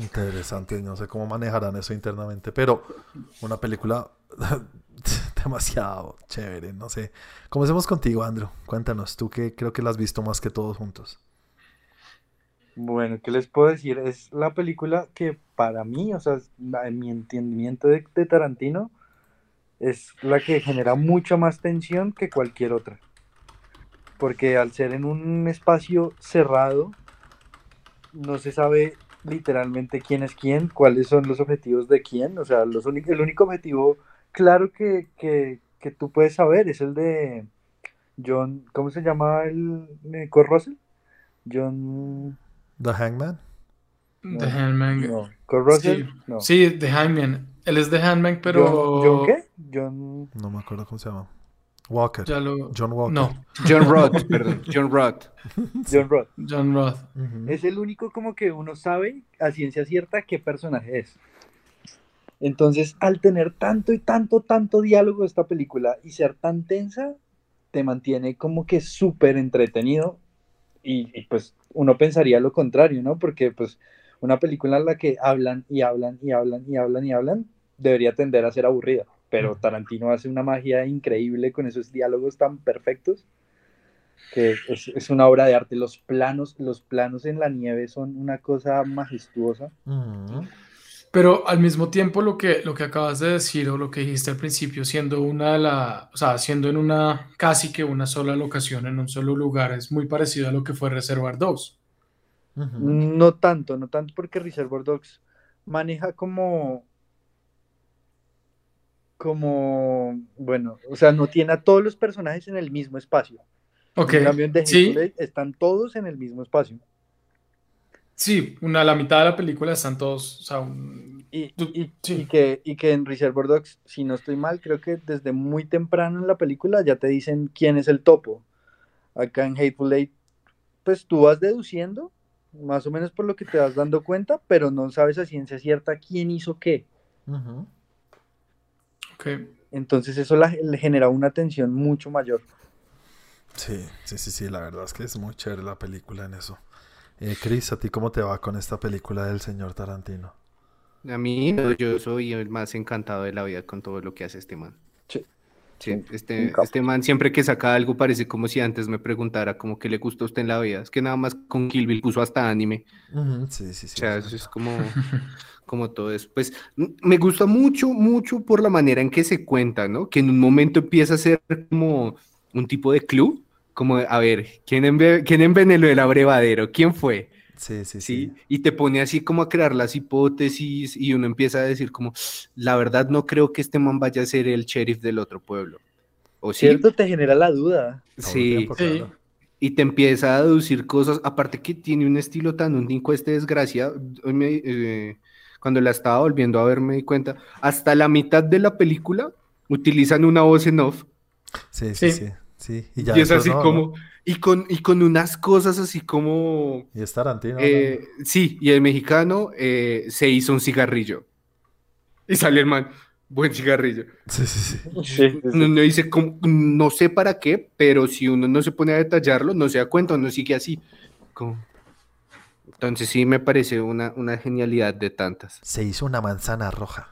Interesante. No sé cómo manejarán eso internamente. Pero una película <laughs> demasiado chévere. No sé. Comencemos contigo, Andrew. Cuéntanos. Tú que creo que la has visto más que todos juntos. Bueno, ¿qué les puedo decir? Es la película que para mí, o sea, en mi entendimiento de, de Tarantino, es la que genera mucha más tensión que cualquier otra. Porque al ser en un espacio cerrado, no se sabe literalmente quién es quién, cuáles son los objetivos de quién. O sea, los únic- el único objetivo claro que, que, que tú puedes saber es el de John, ¿cómo se llama el eh, Kurt Russell? John... The Hangman. The Handman. No, Kurt Russell, Sí, no. sí, The Handman. Él es The Handman, pero. John, John qué? John. No me acuerdo cómo se llama. Walker. Ya lo. John Walker. No, <laughs> John Roth, perdón. John Roth. <laughs> John Roth. John Roth. Es el único como que uno sabe a ciencia cierta qué personaje es. Entonces, al tener tanto y tanto, tanto diálogo esta película y ser tan tensa, te mantiene como que súper entretenido y, y, pues uno pensaría lo contrario, ¿no? Porque pues una película en la que hablan y hablan y hablan y hablan y hablan debería tender a ser aburrida, pero Tarantino hace una magia increíble con esos diálogos tan perfectos que es, una obra de arte. Los planos, los planos en la nieve son una cosa majestuosa. Pero al mismo tiempo lo que, lo que acabas de decir o lo que dijiste al principio, siendo una de la, o sea, siendo en una casi que una sola locación, en un solo lugar, es muy parecido a lo que fue Reservoir Dogs. No tanto, no tanto porque Reservoir Dogs maneja como como, bueno, o sea, no tiene a todos los personajes en el mismo espacio. Ok. En cambio, en ¿Sí? están todos en el mismo espacio. Sí, una, la mitad de la película están todos, o sea, y, que, y que en Reservoir Dogs, si no estoy mal, creo que desde muy temprano en la película ya te dicen quién es el topo. Acá en Hateful Eight, pues tú vas deduciendo, más o menos por lo que te vas dando cuenta, pero no sabes a ciencia cierta quién hizo qué. Entonces eso le genera una tensión mucho mayor. Sí, sí, sí, sí, la verdad es que es muy chévere la película en eso. Eh, Chris, ¿a ti cómo te va con esta película del señor Tarantino? A mí, yo soy el más encantado de la vida con todo lo que hace este man. Sí. Sí, este, este man siempre que saca algo parece como si antes me preguntara como que le gusta a usted en la vida. Es que nada más con Kill Bill puso hasta anime. sí, sí, sí. O sea, eso es como, <laughs> como todo eso. Pues me gusta mucho, mucho por la manera en que se cuenta, ¿no? Que en un momento empieza a ser como un tipo de club como, a ver, ¿quién, ¿quién envenenó el abrevadero? ¿Quién fue? Sí, sí, sí, Y te pone así como a crear las hipótesis y uno empieza a decir como, la verdad no creo que este man vaya a ser el sheriff del otro pueblo. ¿O Cierto, te genera la duda. Sí, Y te empieza a deducir cosas, aparte que tiene un estilo tan único este desgracia, eh, cuando la estaba volviendo a ver me di cuenta, hasta la mitad de la película utilizan una voz en off. sí, sí. sí. Sí, y ya. es así como. Y, con, y con unas cosas así como. Y es Tarantino. Eh, sí, y el mexicano eh, se hizo un cigarrillo. Y sale el man. Buen cigarrillo. Sí, sí, sí. No, dice, no sé para qué, pero si uno no se pone a detallarlo, no se da cuenta, no sigue así. Entonces sí me parece una, una genialidad de tantas. Se hizo una manzana roja.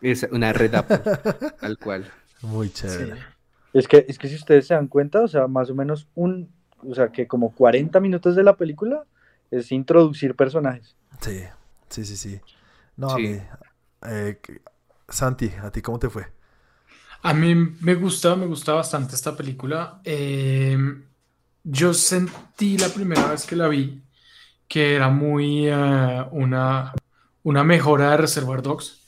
Es una red <laughs> tal cual. Muy chévere. Es que, es que si ustedes se dan cuenta, o sea, más o menos un, o sea, que como 40 minutos de la película es introducir personajes. Sí, sí, sí, sí. No, a mí, eh, Santi, ¿a ti cómo te fue? A mí me gusta, me gusta bastante esta película. Em, yo sentí la primera vez que la vi que era muy eh, una, una mejora de Reservoir Dogs,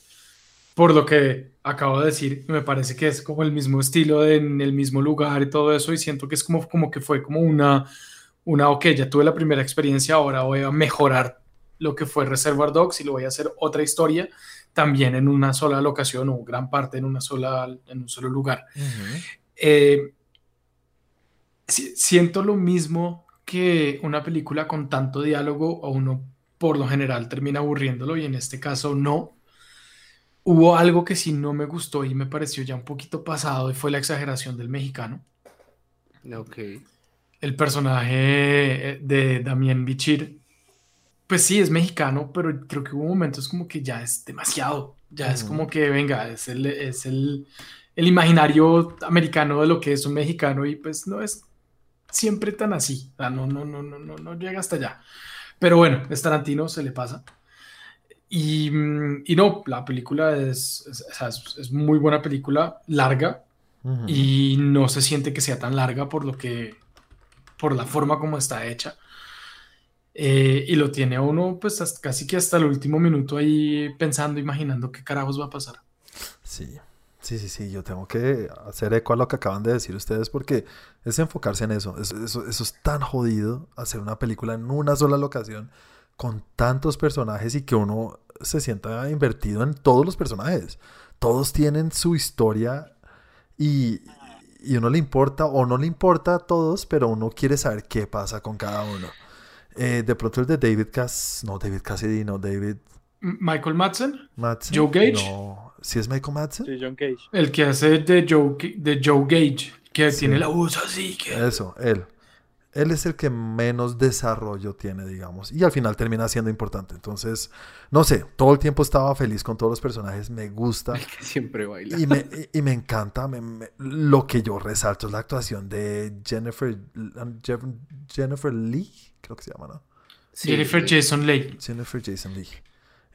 por lo que acabo de decir, me parece que es como el mismo estilo en el mismo lugar y todo eso, y siento que es como, como que fue como una, una, ok, ya tuve la primera experiencia, ahora voy a mejorar lo que fue Reservoir Dogs y lo voy a hacer otra historia también en una sola locación o gran parte en una sola, en un solo lugar. Eh, siento lo mismo que una película con tanto diálogo o uno por lo general termina aburriéndolo y en este caso no Hubo algo que sí no me gustó y me pareció ya un poquito pasado y fue la exageración del mexicano. Ok. El personaje eh, de Damien Bichir, pues sí, es mexicano, pero creo que hubo momentos como que ya es demasiado. Ya es como que, venga, es el, es el, el imaginario americano de lo que es un mexicano y pues no es siempre tan así. no, no, no, no, no, no llega hasta allá. Pero bueno, es Tarantino, se le pasa. Y, mm, y, no, la película es, es, muy buena película, larga, y no se siente que sea tan larga por lo que, por la forma como está hecha. Eh, y lo tiene uno, pues casi que hasta el último minuto ahí pensando, imaginando qué carajos va a pasar. Sí, sí, sí, sí, yo tengo que hacer eco a lo que acaban de decir ustedes porque es enfocarse en eso. Eso, eso, eso es tan jodido, hacer una película en una sola locación con tantos personajes y que uno se sienta invertido en todos los personajes. Todos tienen su historia y, y uno le importa o no le importa a todos, pero uno quiere saber qué pasa con cada uno. Eh, de pronto el de David Cass, no, David Cassidy, no, David... Michael Madsen, Madsen Joe Gage. No, ¿sí es Michael Madsen? Sí, John Gage. El que hace de Joe, de Joe Gage, que tiene la voz así. Que... Eso, él. él es el que menos desarrollo tiene, digamos. Y al final termina siendo importante. Entonces, no sé, todo el tiempo estaba feliz con todos los personajes. Me gusta. El que siempre baila. Y me, y- y me encanta. me- me- lo que yo resalto es la actuación de Jennifer, Jeff- Jennifer Lee, creo que se llama, ¿no? Sí, Jennifer. Jason Leigh. Jennifer Jason Lee.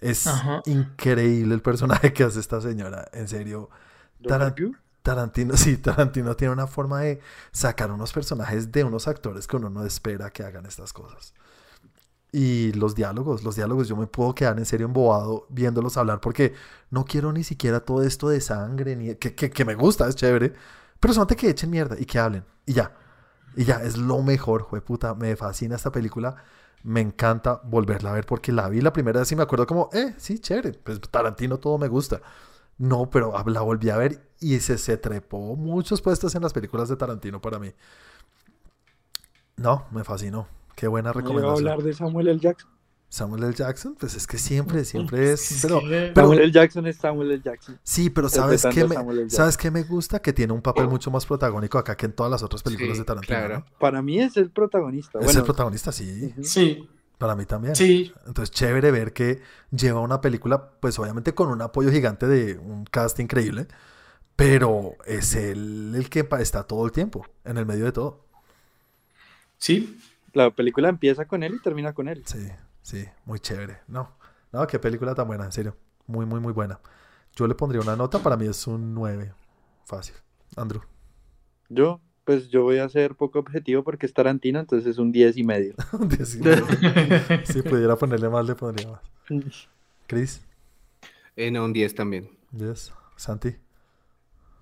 Es Ajá. increíble el personaje que hace esta señora. En serio. Taran- Tarantino, sí, Tarantino tiene una forma de sacar unos personajes de unos actores que uno no espera que hagan estas cosas. Y los diálogos, los diálogos, yo me puedo quedar en serio embobado viéndolos hablar porque no quiero ni siquiera todo esto de sangre, ni que, que, que me gusta, es chévere, pero solamente que echen mierda y que hablen, y ya. Y ya, es lo mejor, puta, me fascina esta película, me encanta volverla a ver porque la vi la primera vez y me acuerdo como, eh, sí, chévere, pues Tarantino todo me gusta. No, pero la volví a ver y se, se trepó muchos puestos en las películas de Tarantino para mí. No, me fascinó. Qué buena ¿No iba a recomendación. hablar de Samuel L. Jackson? Samuel L. Jackson, pues es que siempre, siempre es. Pero, Samuel L. Jackson es Samuel L. Jackson. sí, pero ¿sabes qué, me. ¿sabes qué me gusta? Que tiene un papel mucho más protagónico acá que en todas las otras películas Sí, de Tarantino. claro. ¿no? Para mí es el protagonista. Es bueno, el protagonista, sí. Sí, Para mí también. sí. Entonces, chévere ver que lleva una película, pues obviamente con un apoyo gigante de un cast increíble, pero es él el que está todo el tiempo, en el medio de todo. Sí, La película empieza con él y termina con él. Sí, sí, muy chévere. No, no, qué película tan buena, en serio. Muy, muy, muy buena. Yo le pondría una nota, para mí es un 9. Fácil. Andrew. Yo, pues yo voy a ser poco objetivo porque es Tarantino, entonces es un 10 y medio. <laughs> Un 19. <laughs> si pudiera ponerle más, le pondría más. Chris, Eh, no, un 10 también. 10. Santi.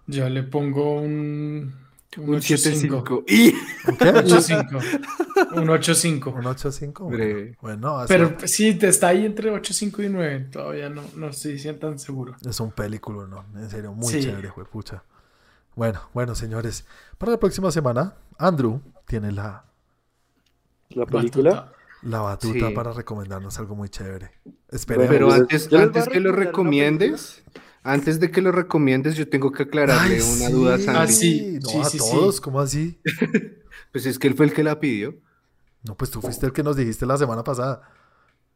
yo le pongo un, un Un 8.5. 7.5. ¡Y! ¿Un qué? <laughs> 8.5. Un 8.5. ¿Un 8-5? Breve. Bueno, así- Pero sí, te está ahí entre 8.5 y 9. Todavía no, no estoy tan seguro. Es un película, ¿no? En serio, muy Sí. chévere, juepucha. Bueno, bueno, señores. Para la próxima semana, Andrew tiene la, La película. Batuta. la batuta Sí. para recomendarnos algo muy chévere. Esperemos. Pero antes, antes que lo recomiendes, antes de que lo recomiendes, yo tengo que aclararle Ay, una sí. duda a Santi. Ah, sí, No, sí, a sí, sí. todos, ¿cómo así? <laughs> Pues es que él fue el que la pidió. No, pues tú fuiste el que nos dijiste la semana pasada.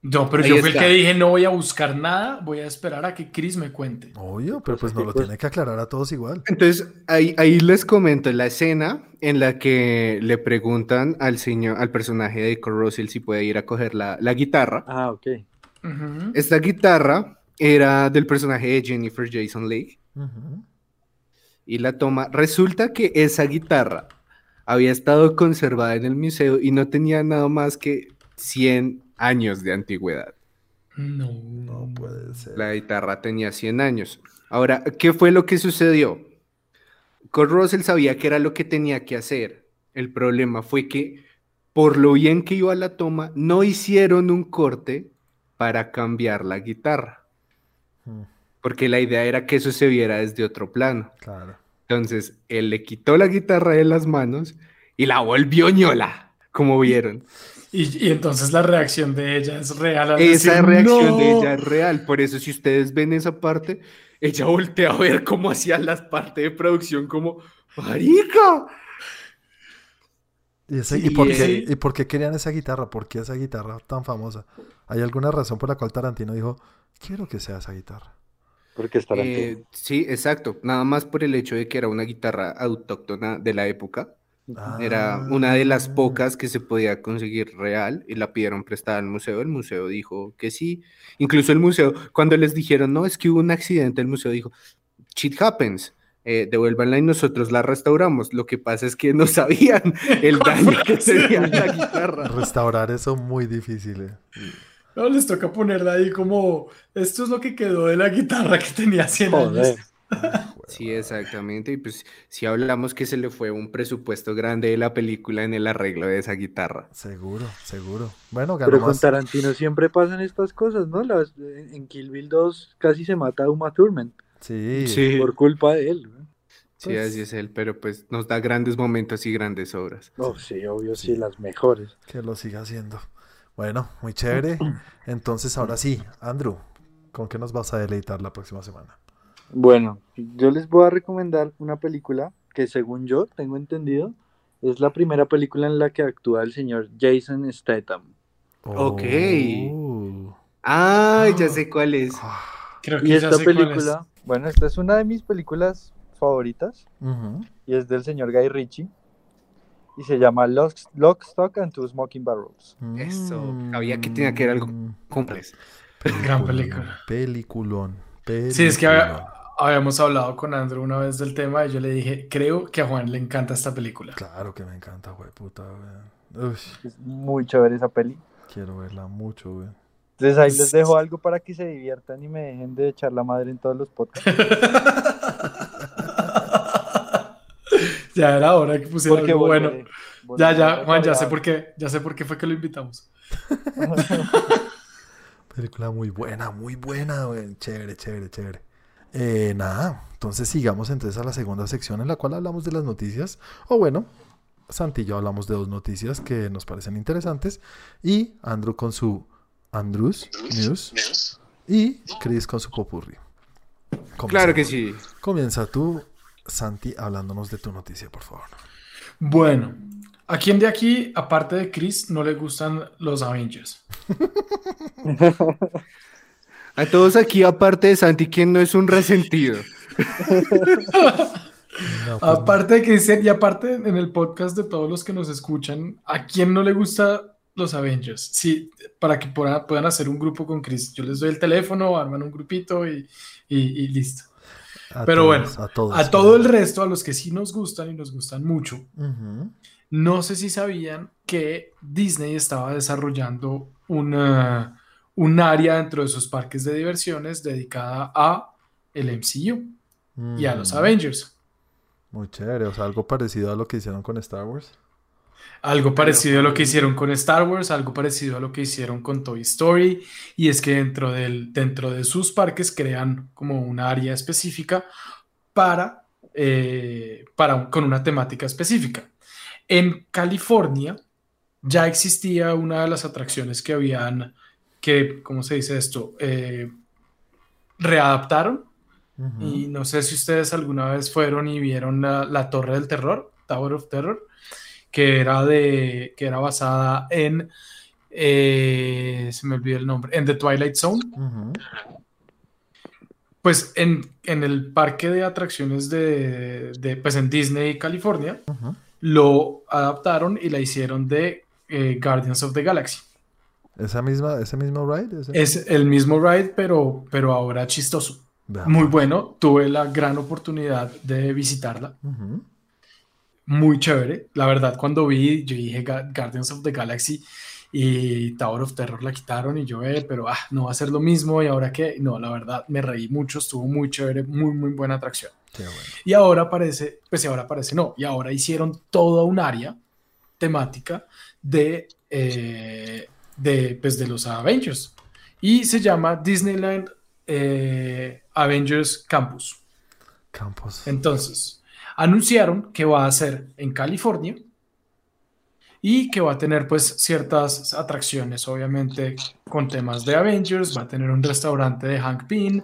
No, pero Ahí yo fui el que dije no voy a buscar nada, voy a esperar a que Chris me cuente. Obvio, pero pues no lo chicos. tiene que aclarar a todos igual. Entonces, ahí, ahí les comento la escena en la que le preguntan al señor, al personaje de Kurt Russell si puede ir a coger la, la guitarra. Ah, ok. Esta guitarra era del personaje de Jennifer Jason Leigh y la toma. Resulta que esa guitarra había estado conservada en el museo y no tenía nada más que 100 años de antigüedad. No. No puede ser. La guitarra tenía 100 años. Ahora, ¿qué fue lo que sucedió? Kurt Russell sabía que era lo que tenía que hacer. El problema fue que, por lo bien que iba la toma, no hicieron un corte para cambiar la guitarra, porque la idea era que eso se viera desde otro plano. Claro. Entonces, él le quitó la guitarra de las manos y la volvió ñola, como vieron. Y, y entonces la reacción de ella es real. al Esa decir, reacción de ella es real. Por eso, si ustedes ven esa parte, ella voltea a ver cómo hacían las partes de producción, como, ¡Marica! ¿Y, ese- Sí, ¿y por qué, sí. ¿Y por qué querían esa guitarra? ¿Por qué esa guitarra tan famosa? ¿Hay alguna razón por la cual Tarantino dijo, quiero que sea esa guitarra? Porque es Tarantino. Eh, sí, exacto. Nada más por el hecho de que era una guitarra autóctona de la época. Era una de las Ah. pocas que se podía conseguir real y la pidieron prestada al museo. El museo dijo que sí. Incluso el museo, cuando les dijeron, no, es que hubo un accidente, el museo dijo, shit happens. eh, devuélvanla y nosotros la restauramos. Lo que pasa es que no <laughs> sabían el <laughs> daño que tenía la guitarra. Restaurar eso muy difícil. eh. No, les toca ponerla ahí como, esto es lo que quedó de la guitarra que tenía 100 Joder. años. <laughs> Sí, exactamente. Y pues si hablamos que se le fue un presupuesto grande de la película en el arreglo de esa guitarra. Seguro, seguro. Bueno, ganó Pero con. Tarantino siempre pasan estas cosas, ¿no? Las, en Kill Bill 2 casi se mata a Uma Thurman Sí. por culpa de él. ¿no? Sí, Pues- así es él, pero pues nos da grandes momentos y grandes obras. Oh, sí, obvio, sí, Sí. las mejores. Que lo siga haciendo. Bueno, muy chévere. Entonces, ahora sí, Andrew, ¿con qué nos vas a deleitar la próxima semana? Bueno, yo les voy a recomendar una película que según yo tengo entendido Es la primera película en la que actúa el señor Jason Statham. Ok. Oh. Ay, ya sé cuál es. Creo Y que ya esta sé cuál es. película, bueno, esta es una de mis películas favoritas y es del señor Guy Ritchie y se llama Lock, Lock, Stock and Two Smoking Barrels. Eso, sabía que tenía que ver algo Mm. Compres. Gran película. Peliculón. Sí, es que peliculón. había- habíamos hablado con Andrew una vez del tema y yo le dije, creo que a Juan le encanta esta película. Claro que me encanta, güey, puta, güey. Es muy chévere esa peli. quiero verla mucho, güey. Entonces ahí les dejo algo para que se diviertan y me dejen de echar la madre en todos los podcasts. <laughs> ya era hora que pusiera Porque algo bueno. volveré- Ya, volveré ya, Juan, ya sé por qué, ya sé por qué fue que lo invitamos. <laughs> Película muy buena, muy buena, güey. Chévere, chévere, chévere. Eh, nada, entonces sigamos entonces a la segunda sección en la cual hablamos de las noticias. O bueno, Santi y yo hablamos de dos noticias que nos parecen interesantes. Y Andrew con su Andrews News. Y Chris con su Popurri. Claro que sí. Comienza tú, Santi, hablándonos de tu noticia, por favor. Bueno, ¿a quién de aquí, aparte de Chris, no le gustan los Avengers? <laughs> A todos aquí, aparte de Santi, ¿quién no es un resentido? No, pues, Aparte de Cristian y aparte en el podcast de todos los que nos escuchan, ¿a quién no le gusta los Avengers? Sí, para que puedan, puedan hacer un grupo con Chris. Yo les doy el teléfono, arman un grupito y, y- y listo. A Pero todos, bueno, a todos. A todo el resto, a los que sí nos gustan y nos gustan mucho, no sé si sabían que Disney estaba desarrollando una, un área dentro de sus parques de diversiones dedicada a el MCU y a los Mm, Avengers. Muy chévere, o sea, algo parecido a lo que hicieron con Star Wars. Algo parecido a lo que hicieron con Star Wars, algo parecido a lo que hicieron con Toy Story, y es que dentro, del, dentro de sus parques crean como un área específica para, eh, para con una temática específica. En California ya existía una de las atracciones que habían, que, ¿cómo se dice esto? Eh, readaptaron, y no sé si ustedes alguna vez fueron y vieron la, la Torre del Terror, Tower of Terror, que era de, que era basada en, eh, se me olvidó el nombre, en The Twilight Zone. Pues en, en el parque de atracciones de, de, pues en Disney, California, lo adaptaron y la hicieron de eh, Guardians of the Galaxy. Esa misma, ese mismo ride. ese- Es el mismo ride, pero, pero ahora chistoso. Muy pues. bueno, tuve la gran oportunidad de visitarla. Muy chévere. La verdad, cuando vi, yo dije Guardians of the Galaxy y Tower of Terror la quitaron y yo, eh, pero ah, no va a ser lo mismo y ahora qué. No, la verdad, me reí mucho, estuvo muy chévere, muy, muy buena atracción. Qué bueno. Y ahora parece, pues ahora parece no, y ahora hicieron toda un área temática de, eh, de, pues, de los Avengers y se llama Disneyland eh, Avengers Campus. Campos. Entonces, anunciaron que va a ser en California y que va a tener pues ciertas atracciones, obviamente con temas de Avengers, va a tener un restaurante de Hank Pym,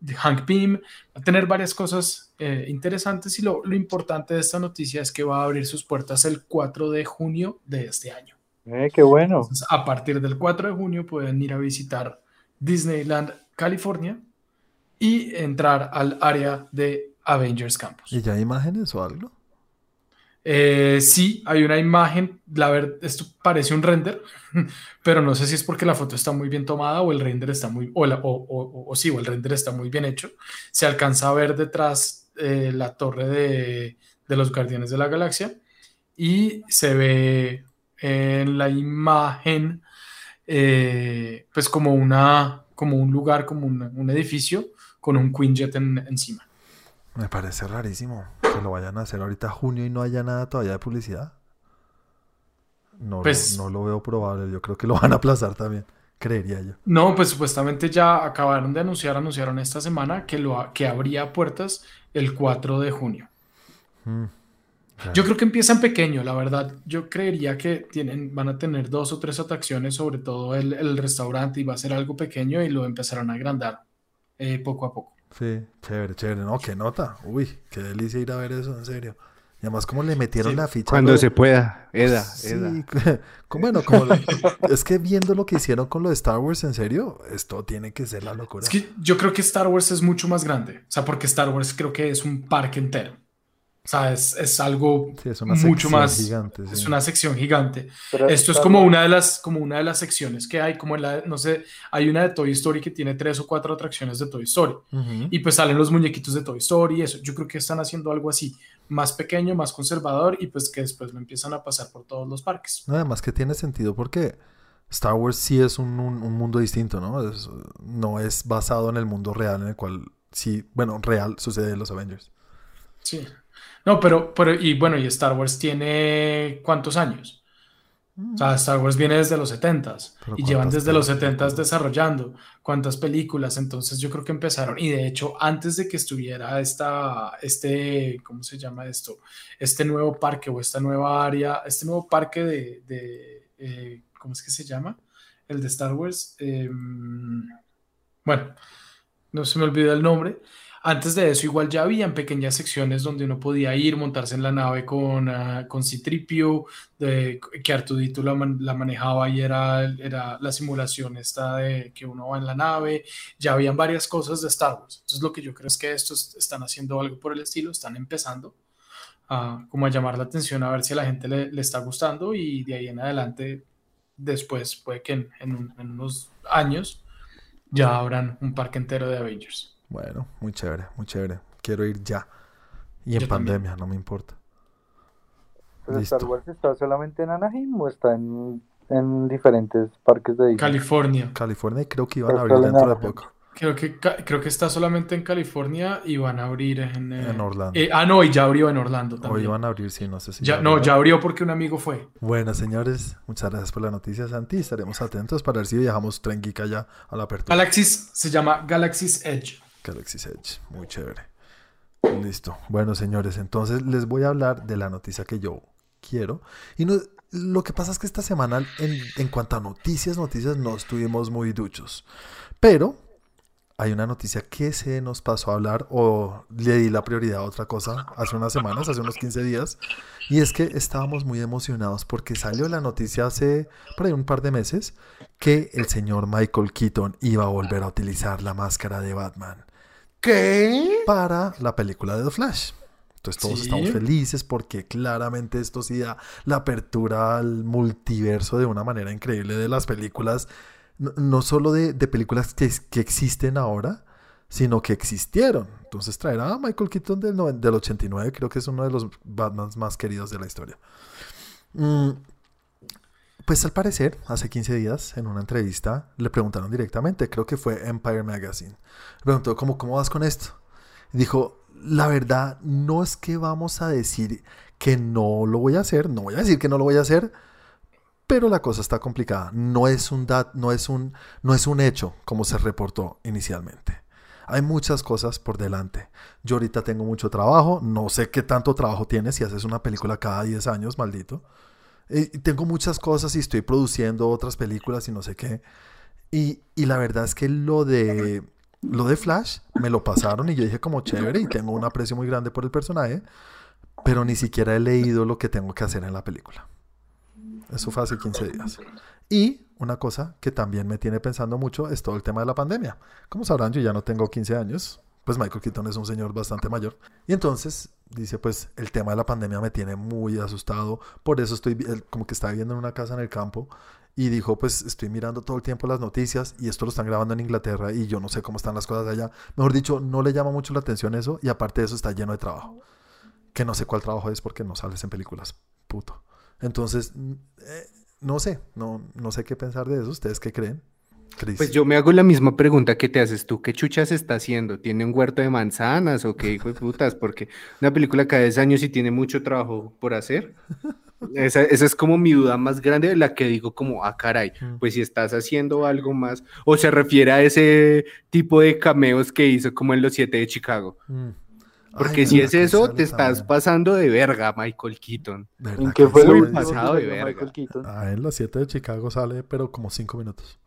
de Hank Pym, va a tener varias cosas eh, interesantes y lo, lo importante de esta noticia es que va a abrir sus puertas el 4 de junio de este año. Eh, qué bueno. Entonces, a partir del 4 de junio pueden ir a visitar Disneyland, California y entrar al área de Avengers Campus. ¿Y ya hay imágenes o algo? Eh, sí, hay una imagen, la ver, esto parece un render, <laughs> pero no sé si es porque la foto está muy bien tomada o el render está muy, o, la- o, o- o sí, o el render está muy bien hecho. Se alcanza a ver detrás eh, la torre de, de los Guardianes de la Galaxia y se ve en la imagen eh, pues como una, como un lugar, como un, un edificio con un Quinjet en- encima. Me parece rarísimo que lo vayan a hacer ahorita junio y no haya nada todavía de publicidad. No, lo- Pues- no lo veo probable. Yo creo que lo van a aplazar también. Creería yo. No, pues supuestamente ya acabaron de anunciar, anunciaron esta semana que, lo, que abría puertas el 4 de junio. Mm. Yo creo que empiezan pequeño, la verdad. Yo creería que tienen, van a tener dos o tres atracciones, sobre todo el, el restaurante, y va a ser algo pequeño y lo empezarán a agrandar eh, poco a poco. Sí, chévere, chévere. No, qué nota. Uy, qué delicia ir a ver eso, en serio. Y además como le metieron Sí, la ficha. Cuando lo- se pueda. Eda, Sí, Eda. <laughs> bueno, como lo- es que viendo lo que hicieron con lo de Star Wars, en serio, esto tiene que ser la locura. Es que yo creo que Star Wars es mucho más grande. O sea, porque Star Wars creo que es un parque entero. O sea, es, es algo Sí, es una mucho más. gigante, sí. Es una sección gigante. Pero Esto es como una de las, como una de las secciones que hay, como en la, no sé, hay una de Toy Story que tiene tres o cuatro atracciones de Toy Story. Y pues salen los muñequitos de Toy Story y eso. Yo creo que están haciendo algo así, más pequeño, más conservador y pues que después lo empiezan a pasar por todos los parques. No, Además que tiene sentido porque Star Wars sí es un, un- un mundo distinto, ¿no? Es- no es basado en el mundo real en el cual sí, bueno, real sucede en los Avengers. Sí. No, pero, pero, y bueno, y Star Wars tiene ¿cuántos años? O sea, Star Wars viene desde los 70s Pero y llevan ¿cuántas desde los películas? 70s desarrollando cuántas películas, entonces yo creo que empezaron y de hecho antes de que estuviera esta, este, ¿cómo se llama esto? Este nuevo parque o esta nueva área, este nuevo parque de, de, eh, ¿cómo es que se llama? El de Star Wars. em, bueno, no se me olvidó el nombre. Antes de eso, igual ya habían pequeñas secciones donde uno podía ir, montarse en la nave con, ah, con Citripio, de, que Artudito la, man- la manejaba y era, era la simulación esta de que uno va en la nave. Ya habían varias cosas de Star Wars. Entonces, lo que yo creo es que estos están haciendo algo por el estilo, están empezando a, como a llamar la atención, a ver si a la gente le, le está gustando y de ahí en adelante, después, puede que en, en unos años ya habrán un parque entero de Avengers. Bueno, muy chévere, muy chévere. Quiero ir ya. Y en Yo también. pandemia, no me importa. ¿Pero Star Listo. Wars está solamente en Anaheim o está en, en diferentes parques de Disney? California. California y creo que iban a abrir dentro de poco. Creo que, creo que está solamente en California y van a abrir en, eh, En Orlando. eh, ah, no, y ya abrió en Orlando O también. iban a abrir, sí, no sé si Ya, no, ya abrió porque un amigo fue. Bueno, señores, muchas gracias por la noticia, Santi. Estaremos atentos para ver si viajamos tren geek allá a la apertura. Galaxy's se llama Galaxy's Edge. Galaxy's Edge, muy chévere. Listo. Bueno, señores, entonces les voy a hablar de la noticia que yo quiero. Y lo que pasa es que esta semana, en, en cuanto a noticias, noticias, no estuvimos muy duchos. Pero hay una noticia que se nos pasó a hablar o le di la prioridad a otra cosa hace unas semanas, hace unos 15 días. Y es que estábamos muy emocionados porque salió la noticia hace por ahí un par de meses que el señor Michael Keaton iba a volver a utilizar la máscara de Batman ¿Qué? para la película de The Flash. Entonces todos Sí. estamos felices porque claramente esto sí da la apertura al multiverso de una manera increíble de las películas, no, no solo de, de películas que, que existen ahora, sino que existieron. Entonces traer a Michael Keaton del, del 89, creo que es uno de los Batmans más queridos de la historia. Mm, pues al parecer, hace 15 días, en una entrevista, le preguntaron directamente, creo que fue Empire Magazine, le preguntó, ¿cómo, cómo vas con esto? Y dijo, la verdad, no es que vamos a decir que no lo voy a hacer, no voy a decir que no lo voy a hacer, pero la cosa está complicada. No es un, dat, no es un, no es un hecho como se reportó inicialmente. Hay muchas cosas por delante. Yo ahorita tengo mucho trabajo, no sé qué tanto trabajo tienes si haces una película cada 10 años, maldito. Tengo muchas cosas y estoy produciendo otras películas y no sé qué. Y, y la verdad es que lo de, lo de Flash me lo pasaron y yo dije como chévere y tengo un aprecio muy grande por el personaje, pero ni siquiera he leído lo que tengo que hacer en la película. Eso fue hace 15 días. Y una cosa que también me tiene pensando mucho es todo el tema de la pandemia. Como sabrán, yo ya no tengo 15 años. Pues Michael Keaton es un señor bastante mayor. Y entonces dice, pues el tema de la pandemia me tiene muy asustado. Por eso estoy como que está viviendo en una casa en el campo. Y dijo, pues estoy mirando todo el tiempo las noticias y esto lo están grabando en Inglaterra y yo no sé cómo están las cosas allá. Mejor dicho, no le llama mucho la atención eso y aparte de eso está lleno de trabajo. Que no sé cuál trabajo es porque no sales en películas. Puto. Entonces, eh, no sé, no, no sé qué pensar de eso. ¿Ustedes qué creen? Chris. Pues yo me hago la misma pregunta que te haces tú. ¿Qué chuchas está haciendo? ¿Tiene un huerto de manzanas o qué hijo de putas? Porque una película cada 10 años y tiene mucho trabajo por hacer. Esa, esa es como mi duda más grande, la que digo como, ah, caray, Mm. pues si estás haciendo algo más, o se refiere a ese tipo de cameos que hizo como en Los Siete de Chicago. Mm. Porque Ay, si es eso, te estás también. pasado de verga, Michael Keaton. ¿Verdad ¿En qué que fue lo pasado de verga. Michael Keaton? Ah, en las 7 de Chicago sale, pero como 5 minutos.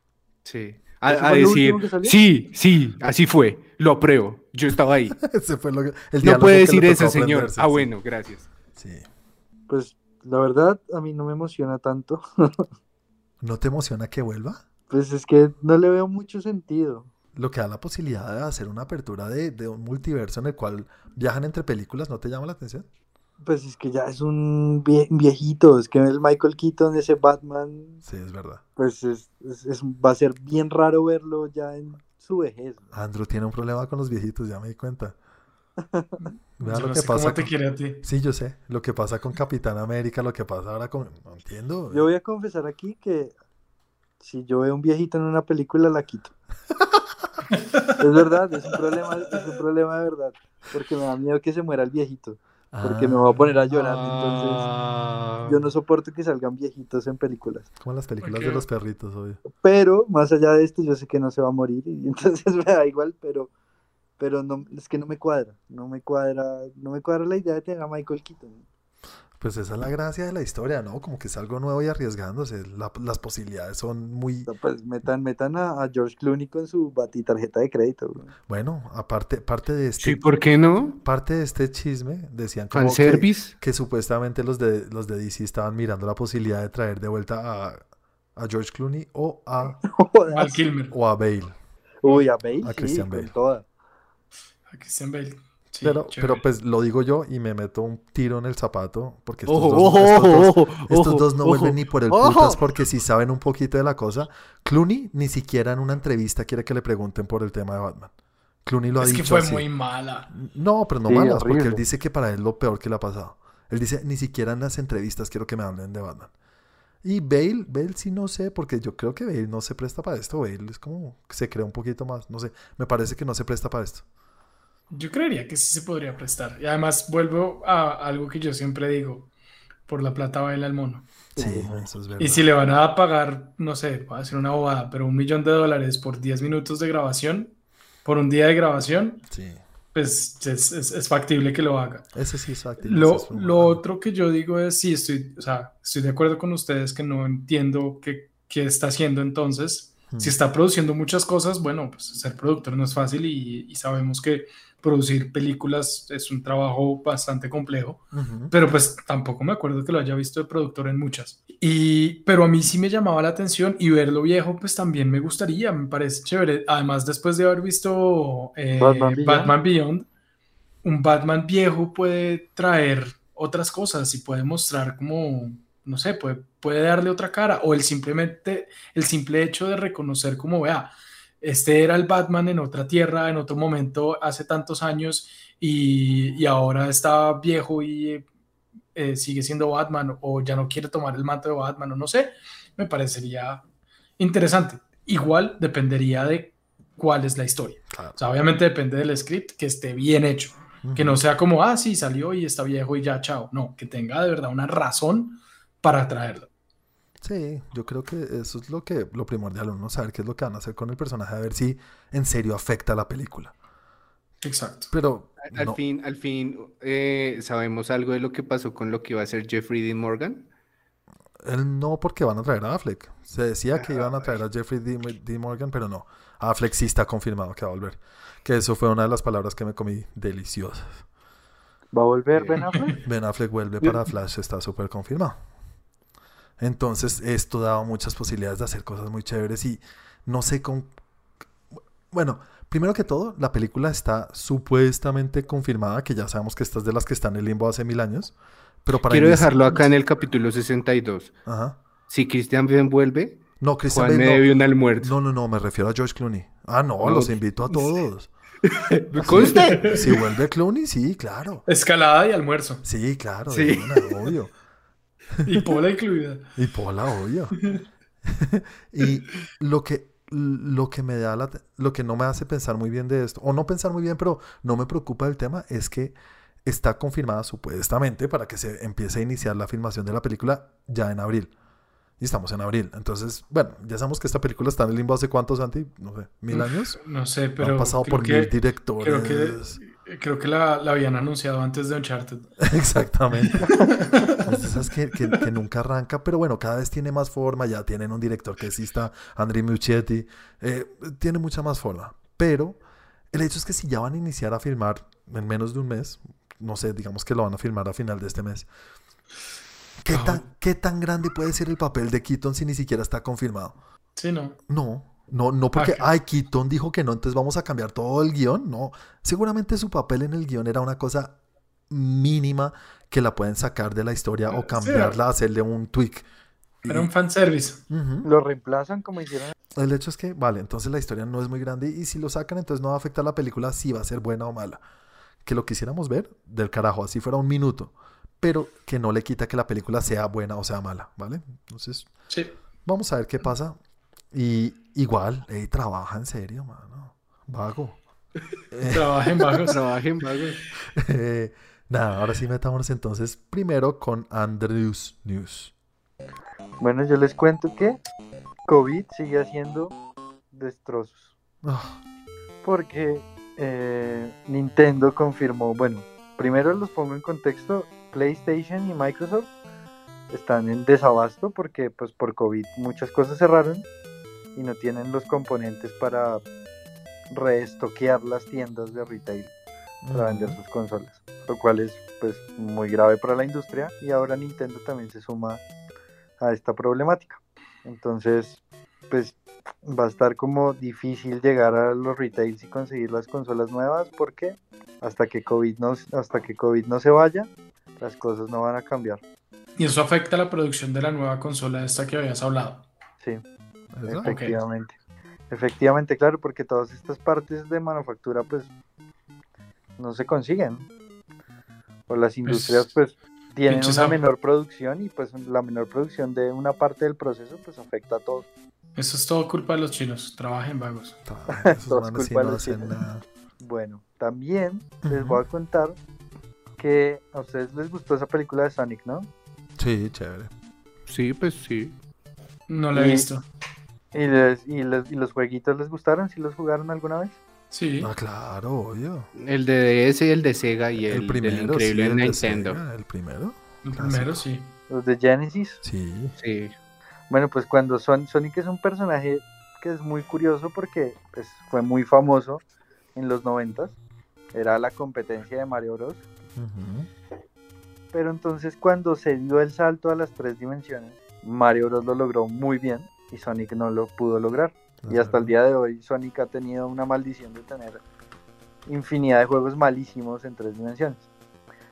Sí. ¿Ese A, decir, sí, sí, así fue, lo apruebo, yo estaba ahí. <laughs> Ese fue lo que- el No puede decir eso, señor. Ah, bueno, gracias. Sí. Pues la verdad a mí no me emociona tanto. <laughs> ¿No te emociona que vuelva? Pues es que no le veo mucho sentido. Lo que da la posibilidad de hacer una apertura de, de un multiverso en el cual viajan entre películas, ¿no te llama la atención? Pues es que ya es un vie- viejito, es que el Michael Keaton, ese Batman, Sí, es verdad. pues es, es- es- va a ser bien raro verlo ya en su vejez. ¿no? Andrew tiene un problema con los viejitos, ya me di cuenta. <laughs> Vea Yo lo no que sé cómo pasa. te con- quiere a ti. Sí, yo sé. Lo que pasa con Capitán América, lo que pasa ahora con. No entiendo. Yo voy a confesar aquí que si yo veo un viejito en una película, la quito. <laughs> es verdad, es un problema, es un problema de verdad, porque me da miedo que se muera el viejito, porque me voy a poner a llorar, entonces Ah. yo no soporto que salgan viejitos en películas. Como las películas de los perritos, obvio. Pero más allá de esto, yo sé que no se va a morir y <laughs> entonces me da igual, pero pero no es que no me cuadra, no me cuadra, no me cuadra la idea de tener a Michael Keaton. Pues esa es la gracia de la historia, ¿no? Como que es algo nuevo y arriesgándose. La- las posibilidades son muy. Pues metan, metan a, a George Clooney con su batitarjeta de crédito. güey. Bueno, aparte parte de este. Sí, ¿por qué no? Parte de este chisme, decían como que, Fanservice. que supuestamente los de, los de DC estaban mirando la posibilidad de traer de vuelta a, a George Clooney o a, <laughs> Kilmer. o a Bale. Uy, a Bale, A sí, Christian con Bale. toda. A Christian Bale. Sí, pero, chévere. pero pues lo digo yo y me meto un tiro en el zapato porque estos Ojo, dos, ojo, estos dos- ojo, estos ojo, dos no ojo, vuelven ni por el ojo. putas porque si saben un poquito de la cosa. Clooney ni siquiera en una entrevista quiere que le pregunten por el tema de Batman. Clooney lo ha es que dicho fue así. muy mala. No, pero no Sí, malas, porque él dice que para él lo peor que le ha pasado. Él dice, ni siquiera en las entrevistas quiero que me hablen de Batman. Y Bale, Bale sí no sé, porque yo creo que Bale no se presta para esto. Bale es como que se crea un poquito más, no sé, me parece que no se presta para esto. Yo creería que sí se podría prestar. Y además vuelvo a algo que yo siempre digo, por la plata baila el mono. Sí, eso es verdad. Y si le van a pagar, no sé, voy a hacer una bobada, pero un millón de dólares por 10 minutos de grabación, por un día de grabación, Sí, pues es, es- es factible que lo haga. ese sí es. Lo, un- lo otro que yo digo es, sí, estoy, o sea, estoy de acuerdo con ustedes que no entiendo qué, qué está haciendo entonces. Hmm. Si está produciendo muchas cosas, bueno, pues ser productor no es fácil y, y sabemos que producir películas es un trabajo bastante complejo, Ujú. pero pues tampoco me acuerdo que lo haya visto de productor en muchas. Y, pero a mí sí me llamaba la atención y verlo viejo, pues también me gustaría, me parece chévere. Además, después de haber visto eh, Batman Beyond. Batman Beyond, un Batman viejo puede traer otras cosas y puede mostrar como, no sé, puede, puede darle otra cara o el simplemente, el simple hecho de reconocer como, vea, este era el Batman en otra tierra, en otro momento, hace tantos años y, y ahora está viejo y eh, sigue siendo Batman o ya no quiere tomar el manto de Batman o no sé, me parecería interesante. Igual dependería de cuál es la historia. Claro. O sea, obviamente depende del script, que esté bien hecho. Que no sea como, ah, sí, salió y está viejo y ya, chao. No, que tenga de verdad una razón para traerlo. Sí, yo creo que eso es lo que lo primordial, uno saber qué es lo que van a hacer con el personaje, a ver si en serio afecta a la película. Exacto. Pero Al- Al no, fin, al fin eh, sabemos algo de lo que pasó con lo que iba a ser Jeffrey Dean Morgan. él no porque van a traer a Affleck. Se decía que iban a traer a Jeffrey D. D. Morgan, pero no. Affleck sí está confirmado que va a volver. Que eso fue una de las palabras que me comí deliciosas. ¿Va a volver Ben <laughs> Affleck? Ben Affleck vuelve para Flash, está súper confirmado. Entonces, esto daba muchas posibilidades de hacer cosas muy chéveres y no sé con... Bueno, primero que todo, la película está supuestamente confirmada, que ya sabemos que esta es de las que están en el limbo hace mil años. Pero para Quiero dejarlo acá en el capítulo 62. Ajá. Si Christian Bale vuelve, No, Christian Juan me Bale no. debe un almuerzo. No, no, no, me refiero a George Clooney. Ah, no, No. los invito a todos. <laughs> ¿Conste? Si vuelve Clooney, sí, claro. Escalada y almuerzo. Sí, claro, Sí. de una, obvio. <laughs> Y pola incluida. Y Pola, obvio. <laughs> y lo que, lo que me da la, lo que no me hace pensar muy bien de esto, o no pensar muy bien, pero no me preocupa del tema, es que está confirmada supuestamente para que se empiece a iniciar la filmación de la película ya en abril. Y estamos en abril. Entonces, bueno, ya sabemos que esta película está en el limbo hace cuántos, Santi? No sé, mil años. No sé, pero. Han pasado por que- mil directores. Creo que, creo que la, la habían anunciado antes de Uncharted. <laughs> Exactamente. Esas que, que- que nunca arranca, pero bueno, cada vez tiene más forma. Ya tienen un director que sí está, Andrei Muschietti. eh, tiene mucha más forma. Pero el hecho es que si ya van a iniciar a filmar en menos de un mes, no sé, digamos que lo van a filmar a final de este mes. ¿Qué, tan, ¿Qué tan grande puede ser el papel de Keaton si ni siquiera está confirmado? Sí, no. No, no, no porque, ay, Keaton dijo que no, entonces vamos a cambiar todo el guion. No, seguramente su papel en el guion era una cosa mínima que la pueden sacar de la historia o Sí. cambiarla, hacerle un tweak. Era un fanservice. Ujú. Lo reemplazan como hicieron. El hecho es que, vale, entonces la historia no es muy grande y si lo sacan, entonces no va a afectar la película si va a ser buena o mala. Que lo quisiéramos ver, del carajo, así fuera un minuto, pero que no le quita que la película sea buena o sea mala, ¿vale? Entonces, Sí. vamos a ver qué pasa. Y igual, ey, trabaja en serio, mano. Vago. <laughs> Trabaja en vagos. Trabajen vagos. Eh, nada, ahora sí metámonos entonces primero con Andrews News. Bueno, yo les cuento que COVID sigue haciendo destrozos. Ah, Porque eh, Nintendo confirmó, bueno, primero los pongo en contexto, PlayStation y Microsoft están en desabasto porque pues por COVID muchas cosas cerraron y no tienen los componentes para reestoquear las tiendas de retail para vender sus consolas, lo cual es pues muy grave para la industria y ahora Nintendo también se suma a esta problemática. Entonces, pues va a estar como difícil llegar a los retails y conseguir las consolas nuevas porque hasta que COVID no, hasta que COVID no se vaya, las cosas no van a cambiar. Y eso afecta la producción de la nueva consola esta que habías hablado. Sí, ¿eso? efectivamente. Efectivamente, claro, porque todas estas partes de manufactura pues no se consiguen. O las industrias pues tienen una menor producción y pues la menor producción de una parte del proceso pues afecta a todos. Eso es todo culpa de los chinos. Trabajen vagos. Todo culpa de los chinos. nada. Bueno, también les voy a contar que a ustedes les gustó esa película de Sonic, ¿no? Sí, chévere. Sí, pues sí. No la he visto. ¿Y, les, y, les- y los jueguitos les gustaron? ¿Sí los jugaron alguna vez? Sí. Ah, claro, obvio. El de DS y el de Sega y el, El, del primero, sí, increíble el de Nintendo. Sega, el primero. El clásico. primero sí. Los de Genesis. Sí. Sí. Bueno, pues cuando Son Sonic es un personaje que es muy curioso porque pues, fue muy famoso en los noventas. Era la competencia de Mario Bros. Pero entonces cuando se dio el salto a las tres dimensiones, Mario Bros lo logró muy bien y Sonic no lo pudo lograr. Y hasta el día de hoy Sonic ha tenido una maldición de tener infinidad de juegos malísimos en tres dimensiones.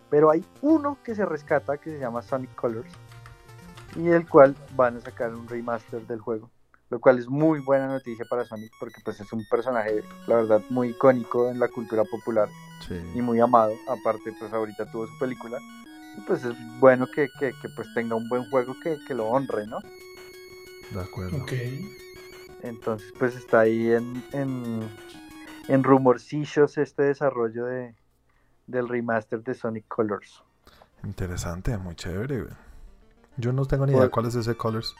Pero hay uno que se rescata que se llama Sonic Colors y el cual van a sacar un remaster del juego. Lo cual es muy buena noticia para Sonic porque pues es un personaje, la verdad, muy icónico en la cultura popular Sí. y muy amado. Aparte, pues ahorita tuvo su película. Y pues es bueno que, que- que, pues tenga un buen juego que, que lo honre, ¿no? De acuerdo. Ok. Entonces, pues está ahí en, en, en rumorcillos este desarrollo de, del remaster de Sonic Colors. Interesante, muy chévere, güey. Yo no tengo ni idea ¿Cuál? cuál es ese Colors.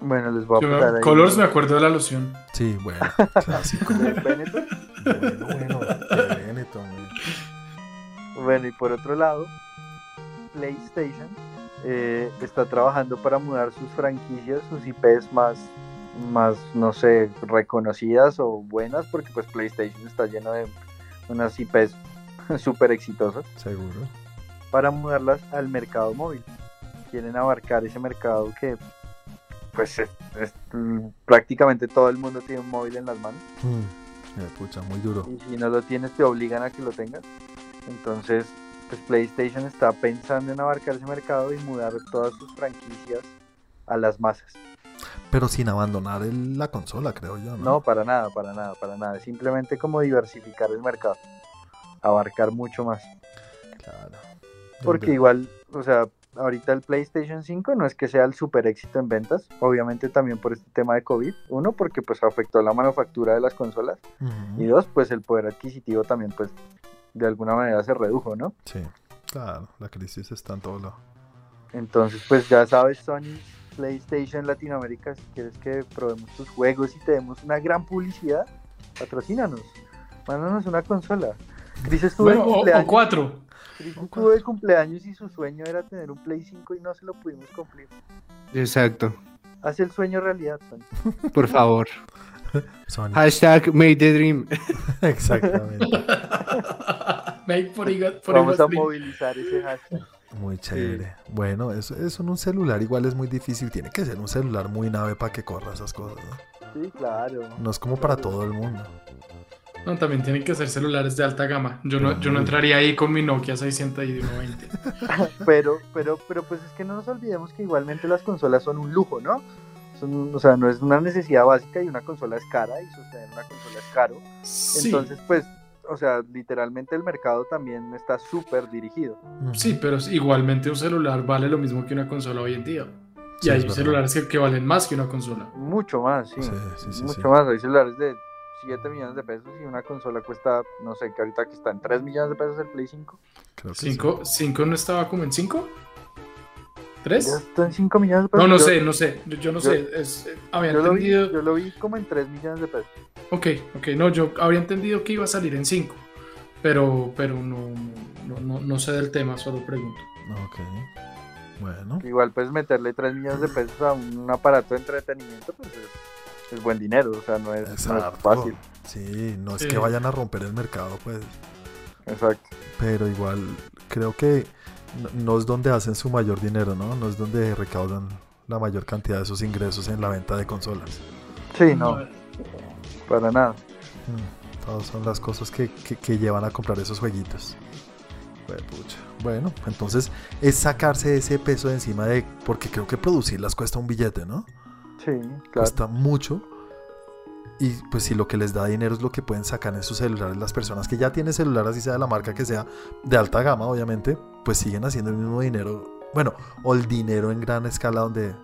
Bueno, les voy a Yo me- ahí. Colors me acuerdo de la loción. Sí, bueno, <laughs> clásico. de Benetton. bueno, bueno, de Benetton, güey. Bueno, y por otro lado, PlayStation eh, está trabajando para mudar sus franquicias, sus IPs más, más, no sé, reconocidas o buenas, porque pues PlayStation está lleno de unas IPs <laughs> súper exitosas, Seguro. para mudarlas al mercado móvil. Quieren abarcar ese mercado que, pues, es- es- prácticamente todo el mundo tiene un móvil en las manos. Mm, pucha, muy duro. y si no lo tienes te obligan a que lo tengas. Entonces, pues PlayStation está pensando en abarcar ese mercado y mudar todas sus franquicias a las masas. Pero sin abandonar el- la consola, creo yo, ¿no? No, para nada, para nada, para nada. Simplemente como diversificar el mercado, abarcar mucho más. Claro. Porque igual, o sea, ahorita el PlayStation 5 no es que sea el super éxito en ventas, obviamente también por este tema de COVID. Uno, porque pues afectó la manufactura de las consolas. Y dos, pues el poder adquisitivo también pues de alguna manera se redujo, ¿no? Sí, claro, la crisis está en todo lado. Entonces, pues ya sabes, Sony, PlayStation Latinoamérica, si quieres que probemos tus juegos y te demos una gran publicidad, patrocínanos. Mándanos una consola. Chris estuvo Bueno, de o, o cumpleaños. cuatro. Chris estuvo de cumpleaños y su sueño era tener un Play 5 y no se lo pudimos cumplir. Exacto. Haz el sueño realidad, Sony. Por favor. <laughs> Sony. Hashtag made the dream. <laughs> Exactamente. <laughs> Make for Igas- for Vamos a movilizar ese hashtag. Muy chévere. Bueno, eso, eso en un celular igual es muy difícil. Tiene que ser un celular muy nave para que corra esas cosas. ¿no? Sí, claro. No es como para todo el mundo. No, también tienen que ser celulares de alta gama. Yo no, yo no entraría ahí con mi Nokia 620. <laughs> Pero, pero, pero pues es que no nos olvidemos que igualmente las consolas son un lujo, ¿no? Son, o sea, no es una necesidad básica y una consola es cara y sostener una consola es caro. Sí, Entonces, pues, o sea, literalmente el mercado también está súper dirigido. Ujú. sí, pero igualmente un celular vale lo mismo que una consola hoy en día. Y Sí, hay celulares que, que valen más que una consola. Mucho más, sí. Sí, sí, sí, Mucho sí. más. Hay celulares de 7 millones de pesos y una consola cuesta, no sé, que ahorita que está en 3 millones de pesos el Play 5. Creo que sí. ¿Cinco, cinco no estaba como en 5? Ya ¿Tres? está en 5 millones de pesos. No, no Yo- sé, no sé. Yo, yo no yo- sé. Es, eh, había Yo lo, vi, entendido. yo lo vi como en 3 millones de pesos. Ok, ok, no, yo habría entendido que iba a salir en 5. Pero, pero no, no, no, no sé del tema, solo pregunto. Ok. Bueno. Igual, pues meterle 3 millones de pesos a un aparato de entretenimiento, pues es, es buen dinero. O sea, no es, no es fácil. Sí, no es Sí. que vayan a romper el mercado, pues. Exacto. Pero igual creo que no, es donde hacen su mayor dinero, ¿no? No es donde recaudan la mayor cantidad de sus ingresos en la venta de consolas. Sí, no, para nada. Mm, Todas son las cosas que, que- que llevan a comprar esos jueguitos. Bueno, entonces es sacarse ese peso de encima de... Porque creo que producirlas cuesta un billete, ¿no? Sí, claro. Cuesta mucho. Y pues si lo que les da dinero es lo que pueden sacar en sus celulares, las personas que ya tienen celular, así sea de la marca que sea, de alta gama, obviamente, pues siguen haciendo el mismo dinero. Bueno, o el dinero en gran escala donde...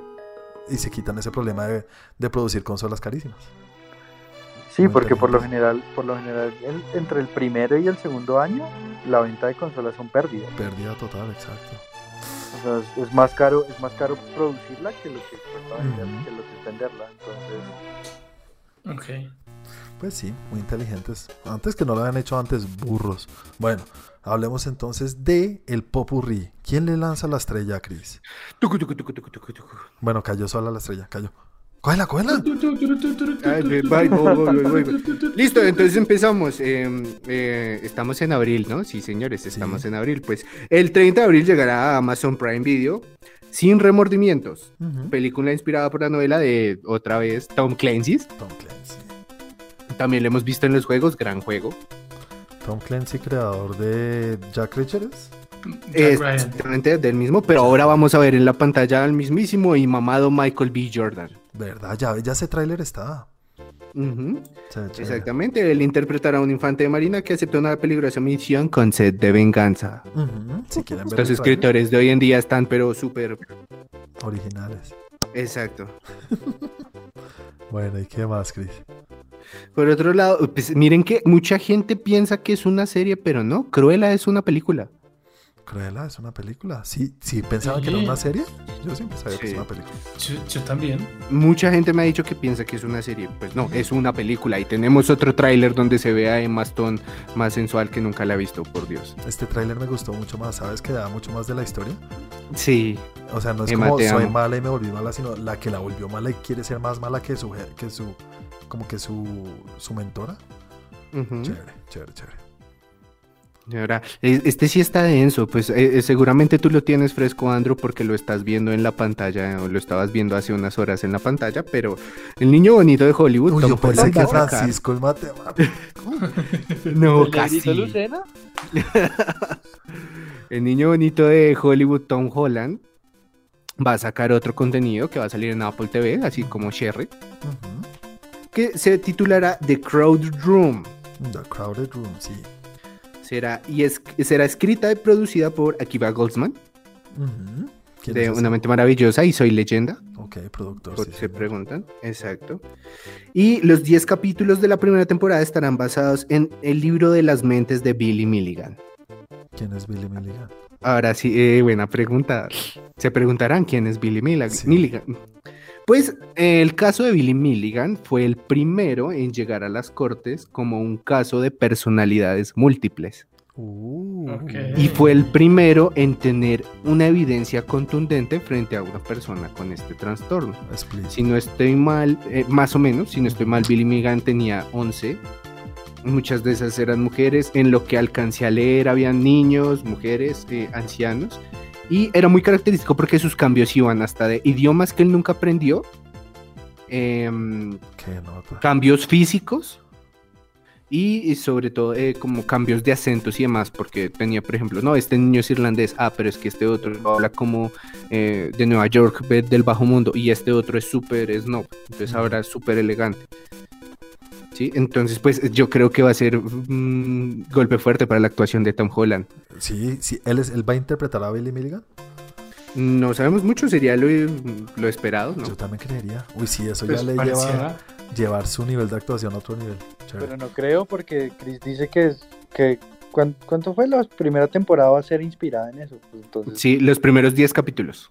Y se quitan ese problema de, de producir consolas carísimas. Sí, Muy porque por lo general, por lo general, el- entre el primero y el segundo año, la venta de consolas son pérdidas. Pérdida total, exacto. O sea, es, es más caro, es más caro producirla que lo que cuesta venderla, que lo que es venderla. Entonces, Ok. Pues sí, muy inteligentes. Antes que no lo habían hecho antes, burros. Bueno, hablemos entonces de el popurrí. ¿Quién le lanza la estrella a Chris? Tucu, tucu, tucu, tucu, tucu, tucu. Bueno, cayó sola la estrella, cayó. ¡Cógela, cógela! Listo, entonces empezamos. eh, eh, estamos en abril, ¿no? Sí, señores, estamos Sí. en abril. Pues el 30 de abril llegará a Amazon Prime Video sin remordimientos. Película inspirada por la novela de otra vez Tom Clancy's. Tom Clancy. También lo hemos visto en los juegos, gran juego. Tom Clancy, creador de Jack Ryan. Exactamente del mismo, pero ahora vamos a ver en la pantalla al mismísimo y mamado Michael B. Jordan. ¿Verdad? Ya, ya ese tráiler está. Exactamente, él interpretará a un infante de marina que aceptó una peligrosa misión con sed de venganza. Si quieren ver Los escritores de hoy en día están pero súper... originales. Exacto. <laughs> Bueno, ¿y qué más, Chris? Por otro lado, pues, miren que mucha gente piensa que es una serie, pero no, Cruella es una película. Cruella es una película. Sí, sí pensaban que era una serie. Yo siempre sabía que es una película. Yo, yo también. Mucha gente me ha dicho que piensa que es una serie, pues no, es una película y tenemos otro tráiler donde se ve a Emma Stone más sensual que nunca la he visto, por Dios. Este tráiler me gustó mucho más, ¿sabes? Que da mucho más de la historia. Sí, O sea, no es Emma, como soy amo. mala y me volví mala, sino la que la volvió mala y quiere ser más mala que su, que su como que su, su mentora. Chévere, chévere, chévere. Ahora, este sí está denso, pues eh, eh, seguramente tú lo tienes fresco, Andrew, porque lo estás viendo en la pantalla, o lo estabas viendo hace unas horas en la pantalla, pero el niño bonito de Hollywood, Uy, Tom yo pensé Holland, que Francisco el matemático. No, ¿El negrito casi. Lucena? <laughs> El niño bonito de Hollywood, Tom Holland, va a sacar otro contenido que va a salir en Apple TV, así como Sherry, que se titulará The Crowd Room. The Crowded Room, sí. Será, y es, será escrita y producida por Akiva Goldsman, Ujú. ¿Quién de? Una mente maravillosa y Soy leyenda. Ok, productor. por sí, se preguntan. Exacto. Y los 10 capítulos de la primera temporada estarán basados en el libro de las mentes de Billy Milligan. ¿Quién es Billy Milligan? Ahora sí, eh, buena pregunta. Se preguntarán quién es Billy Sí. Milligan. Pues eh, el caso de Billy Milligan fue el primero en llegar a las cortes como un caso de personalidades múltiples. Uh. Y fue el primero en tener una evidencia contundente frente a una persona con este trastorno. explícito. Si no estoy mal, eh, más o menos, si no estoy mal, Billy Milligan tenía 11 Muchas de esas eran mujeres. En lo que alcancé a leer habían niños, mujeres, eh, ancianos. Y era muy característico porque sus cambios iban hasta de idiomas que él nunca aprendió, em, cambios físicos y, y sobre todo eh, como cambios de acentos y demás, porque tenía, por ejemplo, no, este niño es irlandés, ah, pero es que este otro habla como eh, de Nueva York, del bajo mundo, y este otro es súper snob, entonces ahora es súper elegante. Sí, entonces pues yo creo que va a ser un golpe fuerte para la actuación de Tom Holland. Sí, sí, él, es, él va a interpretar a Billy Milligan. No sabemos mucho, sería lo, lo esperado, ¿no? Yo también creería. Uy, sí, eso Pues ya le lleva llevar su nivel de actuación a otro nivel. Chévere. Pero no creo porque Chris dice que, es- que ¿cuán- ¿cuánto fue? La primera temporada va a ser inspirada en eso. Pues entonces, Sí, los primeros 10 capítulos.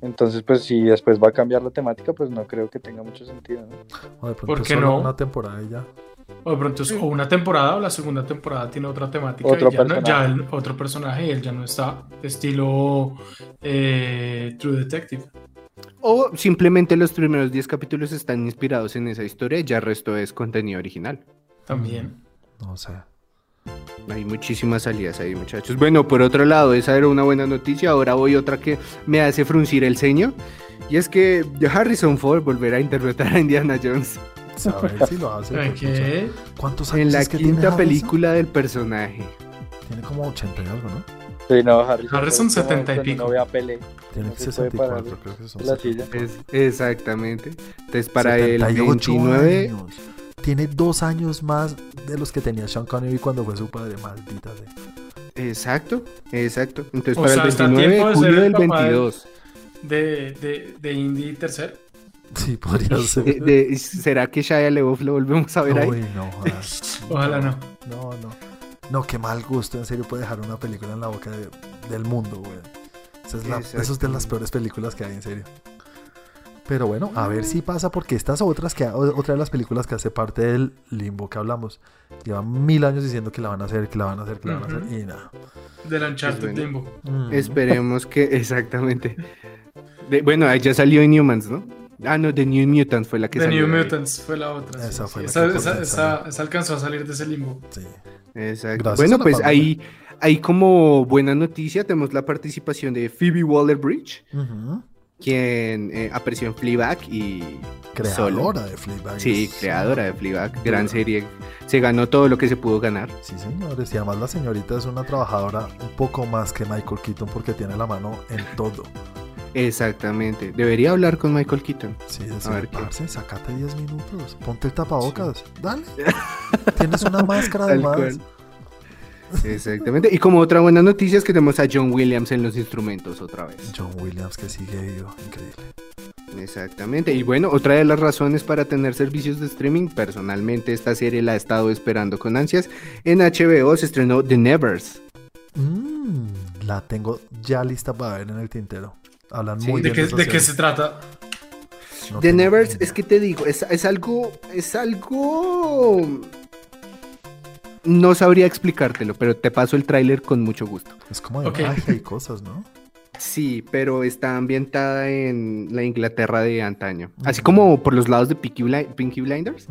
Entonces, pues si después va a cambiar la temática, pues no creo que tenga mucho sentido. ¿no? O de pronto ¿Por qué solo no? una temporada y ya. O de pronto es o una temporada o la segunda temporada tiene otra temática. Otro y ya, no- personaje. ya el- otro personaje y él ya no está. Estilo eh, True Detective. O simplemente los primeros 10 capítulos están inspirados en esa historia y ya el resto es contenido original. También. No sé. Hay muchísimas salidas ahí, muchachos. Bueno, por otro lado, esa era una buena noticia. Ahora voy otra que me hace fruncir el ceño. Y es que Harrison Ford volverá a interpretar a Indiana Jones A ver si lo hace. ¿Saben pues, qué? ¿Cuántos años en la es que tiene quinta Harrison? película del personaje. Tiene como 80 y algo, ¿no? Sí, no, Harrison, Harrison es como 70 y pico. No Pelé Tiene No se puede 64, parar creo que son la 70. silla. Es, exactamente. Entonces, para el 78 29. años. Tiene dos años más de los que tenía Sean Connery cuando fue su padre, maldita sea. Exacto, exacto. Entonces, O para sea, el está a 29 tiempo de julio el del papá de- 22. De, de, de Indy tercero. Sí, podría ser. De- de- ¿Será que Shia LaBeouf lo volvemos a ver ahí? Uy, no, jodas. <laughs> Ojalá no. No, no. No, qué mal gusto, en serio, puede dejar una película en la boca de- del mundo, güey. Esa es la- eso es de las peores películas que hay, en serio. Pero bueno, a ver si pasa, porque estas otras que otra de las películas que hace parte del limbo que hablamos, llevan mil años diciendo que la van a hacer, que la van a hacer, que la van a hacer, y nada. Del Uncharted bueno. Limbo. Mm. Esperemos que, <laughs> exactamente. De- bueno, ya salió Inhumans, ¿no? Ah, no, The New Mutants fue la que The salió. New de ahí. Mutants fue la otra. Esa sí. fue la Esa, que esa- esa- esa alcanzó a salir de ese limbo. Sí. Exacto. Gracias bueno, pues ahí, ahí como buena noticia tenemos la participación de Phoebe Waller-Bridge, Ujú. Quien eh, apareció en Fleabag y Solo. Creadora de Fleabag. Sí, creadora de Fleabag, gran serie. Se ganó todo lo que se pudo ganar. Sí, señores. Y además la señorita es una trabajadora un poco más que Michael Keaton porque tiene la mano en todo. Exactamente. Debería hablar con Michael Keaton. Sí, A decir, ver qué. parce, sacate 10 minutos, ponte el tapabocas, dale. <laughs> Tienes una máscara además. cual. Exactamente. Y como otra buena noticia es que tenemos a John Williams en los instrumentos otra vez. John Williams que sigue vivo, increíble. Exactamente. Y bueno, otra de las razones para tener servicios de streaming, personalmente esta serie la he estado esperando con ansias. En HBO se estrenó The Nevers. Mm, la tengo ya lista para ver en el tintero. Hablan Sí, muy ¿De bien qué, esa de qué se trata? No The Nevers, es que te digo, es, es algo, es algo... No sabría explicártelo, pero te paso el tráiler con mucho gusto. Es como de Ok. magia y cosas, ¿no? Sí, pero está ambientada en la Inglaterra de antaño. Así Ujú. como por los lados de Peaky, Pinky Blinders.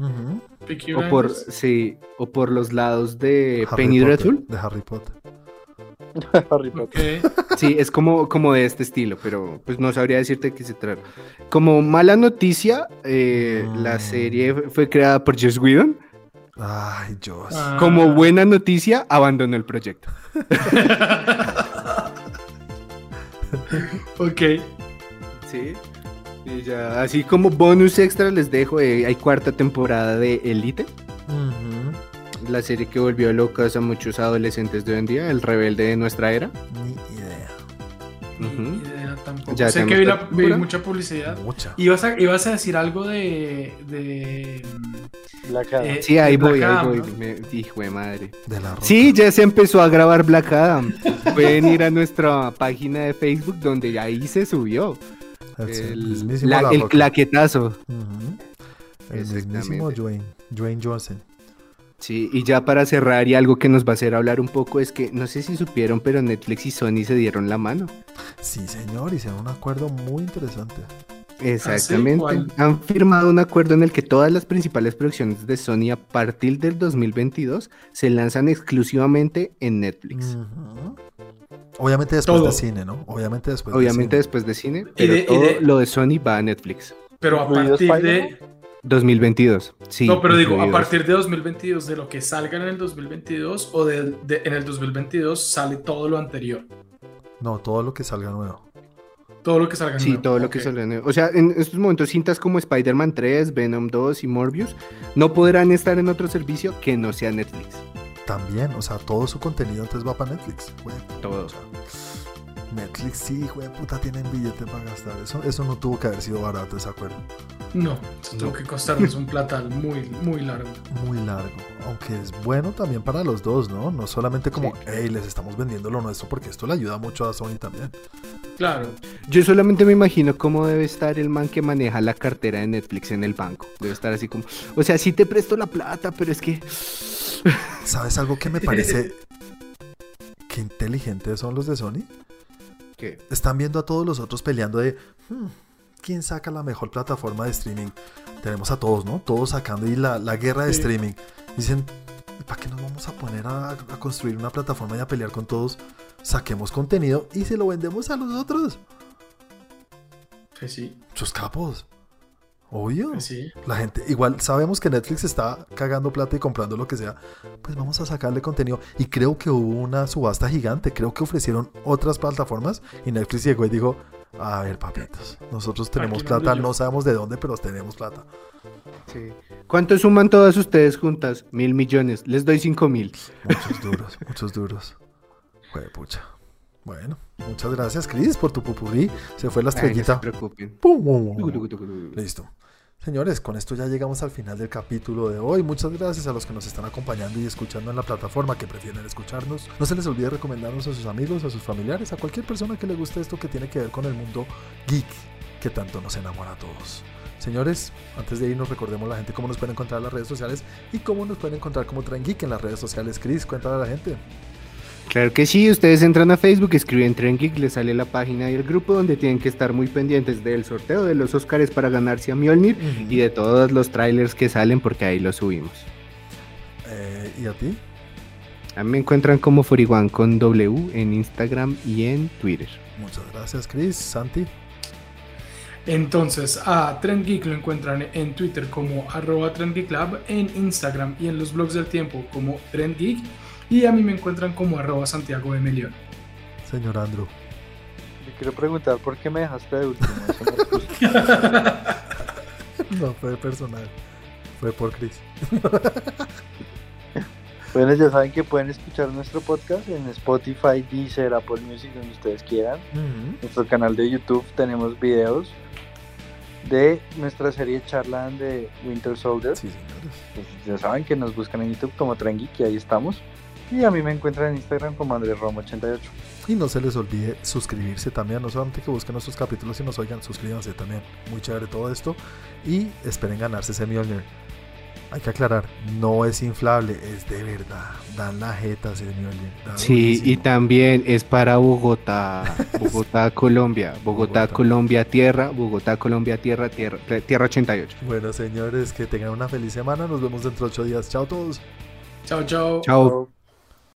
Peaky O por, Blinders. sí, o por los lados de Harry Penny Potter, Dreadful. De Harry Potter. <laughs> Harry Potter. Sí, es como, como de este estilo, pero pues no sabría decirte qué se trata. Como mala noticia, eh, la Mm. serie fue creada por Joss Whedon. Ay, Dios. Ah. Como buena noticia, abandonó el proyecto. <laughs> Ok. Sí. Y ya, así como bonus extra les dejo, eh, hay cuarta temporada de Elite, la serie que volvió locas a muchos adolescentes de hoy en día, el rebelde de nuestra era. Ni idea. Ujú. Ni idea tampoco. Ya sé que vi, la vi mucha publicidad. Mucha. Ibas a, ibas a decir algo de. de Black Adam. eh, Sí, ahí voy, Black ahí Adam, voy. ¿no? me- hijo de madre. De la roca. Sí, ya se empezó a grabar Black Adam. <laughs> Pueden ir a nuestra página de Facebook donde ahí se subió El, el, mismísimo la- La el claquetazo. El mismísimo Dwayne. Dwayne Johnson. Sí, y ya para cerrar y algo que nos va a hacer hablar un poco es que no sé si supieron, pero Netflix y Sony se dieron la mano. Sí, señor, hicieron un acuerdo muy interesante. Exactamente. ¿Ah. Han firmado un acuerdo en el que todas las principales producciones de Sony a partir del 2022 se lanzan exclusivamente en Netflix. Obviamente después Todo. de cine, ¿no? Obviamente después de Obviamente cine. después de cine, pero de- y todo de- lo de Sony va a Netflix. Pero a ¿Incluido partir de. Spider-Man? 2022. Sí, no, pero digo, a partir de 2022, de lo que salga en el 2022 o de, de- en el 2022 sale todo lo anterior. No, todo lo que salga nuevo. Todo lo que salga Sí, nuevo. todo lo que sale. nuevo. O sea, en estos momentos cintas como Spider-Man 3, Venom 2 y Morbius no podrán estar en otro servicio que no sea Netflix. También, o sea, todo su contenido entonces va para Netflix. güey. Todo. Netflix sí, hijo de puta, tienen billete para gastar. Eso, eso no tuvo que haber sido barato ese acuerdo. No, eso tuvo que costarnos <laughs> un platal muy, muy largo. Muy largo. Aunque es bueno también para los dos, ¿no? No solamente como, Sí. hey, les estamos vendiendo lo nuestro, porque esto le ayuda mucho a Sony también. Claro. Yo solamente me imagino cómo debe estar el man que maneja la cartera de Netflix en el banco. Debe estar así como, o sea, sí te presto la plata, pero es que... ¿Sabes algo que me parece <laughs> que inteligentes son los de Sony? ¿Qué? Están viendo a todos los otros peleando de "Hmm, quién saca la mejor plataforma de streaming. Tenemos a todos, ¿no? Todos sacando y la, la guerra de Sí. streaming. Dicen, "¿Y ¿para qué nos vamos a poner a, a construir una plataforma y a pelear con todos? Saquemos contenido y se lo vendemos a los otros. Pues sí, Sus capos. Obvio. pues sí. La gente, igual sabemos que Netflix está cagando plata y comprando lo que sea, pues vamos a sacarle contenido. Y creo que hubo una subasta gigante, creo que ofrecieron otras plataformas y Netflix llegó y dijo, a ver papitos, nosotros tenemos Aquí plata, ando yo". no sabemos de dónde, pero tenemos plata. Sí. ¿Cuánto suman todas ustedes juntas? Mil millones. Les doy cinco mil. Muchos duros, muchos duros. Jue pucha. Bueno, muchas gracias Chris por tu pupurrí. Se fue la Ay, no se estrellita. preocupen. Pum, pum, pum. Listo. Señores, con esto ya llegamos al final del capítulo de hoy. Muchas gracias a los que nos están acompañando y escuchando en la plataforma que prefieren escucharnos. No se les olvide recomendarnos a sus amigos, a sus familiares, a cualquier persona que le guste esto que tiene que ver con el mundo geek que tanto nos enamora a todos. Señores, antes de irnos recordemos a la gente cómo nos pueden encontrar en las redes sociales y cómo nos pueden encontrar como Tren Geek en las redes sociales. Chris, cuéntale a la gente. Claro que sí, ustedes entran a Facebook, escriben Tren Geek, les sale la página y el grupo donde tienen que estar muy pendientes del sorteo de los Oscars para ganarse a Mjolnir y de todos los trailers que salen porque ahí los subimos. Eh, ¿Y a ti? A mí me encuentran como Foriwan con W en Instagram y en Twitter. Muchas gracias, Chris. Santi. Entonces, a Trend Geek lo encuentran en Twitter como arroba Trend Geek Lab, en Instagram y en los blogs del tiempo como Trend Geek. Y a mí me encuentran como arroba Santiago de Melión. Señor Andrew. Yo quiero preguntar por qué me dejaste de último. Eso no es justo. <laughs> No fue personal. Fue por Chris. <laughs> Bueno, ya saben que pueden escuchar nuestro podcast en Spotify, Deezer, Apple Music, donde ustedes quieran. En nuestro canal de YouTube tenemos videos de nuestra serie Charlan de Winter Soldier. Sí, señores. Pues ya saben que nos buscan en YouTube como Trengeek y ahí estamos. Y a mí me encuentran en Instagram como AndrésRomo88. Y no se les olvide suscribirse también, no solamente que busquen nuestros capítulos y nos oigan, suscríbanse también. Muy chévere todo esto. Y esperen ganarse ese Mjolnir. Hay que aclarar, no es inflable, es de verdad. Dan la jeta ese Mjolnir. Sí, y también es para Bogotá, Bogotá, <laughs> Colombia, Bogotá, Bogotá. Colombia, tierra, Bogotá, Colombia, tierra, tierra, tierra 88. Bueno, señores, que tengan una feliz semana. Nos vemos dentro de ocho días. Chao a todos. Chao, chao. Chao.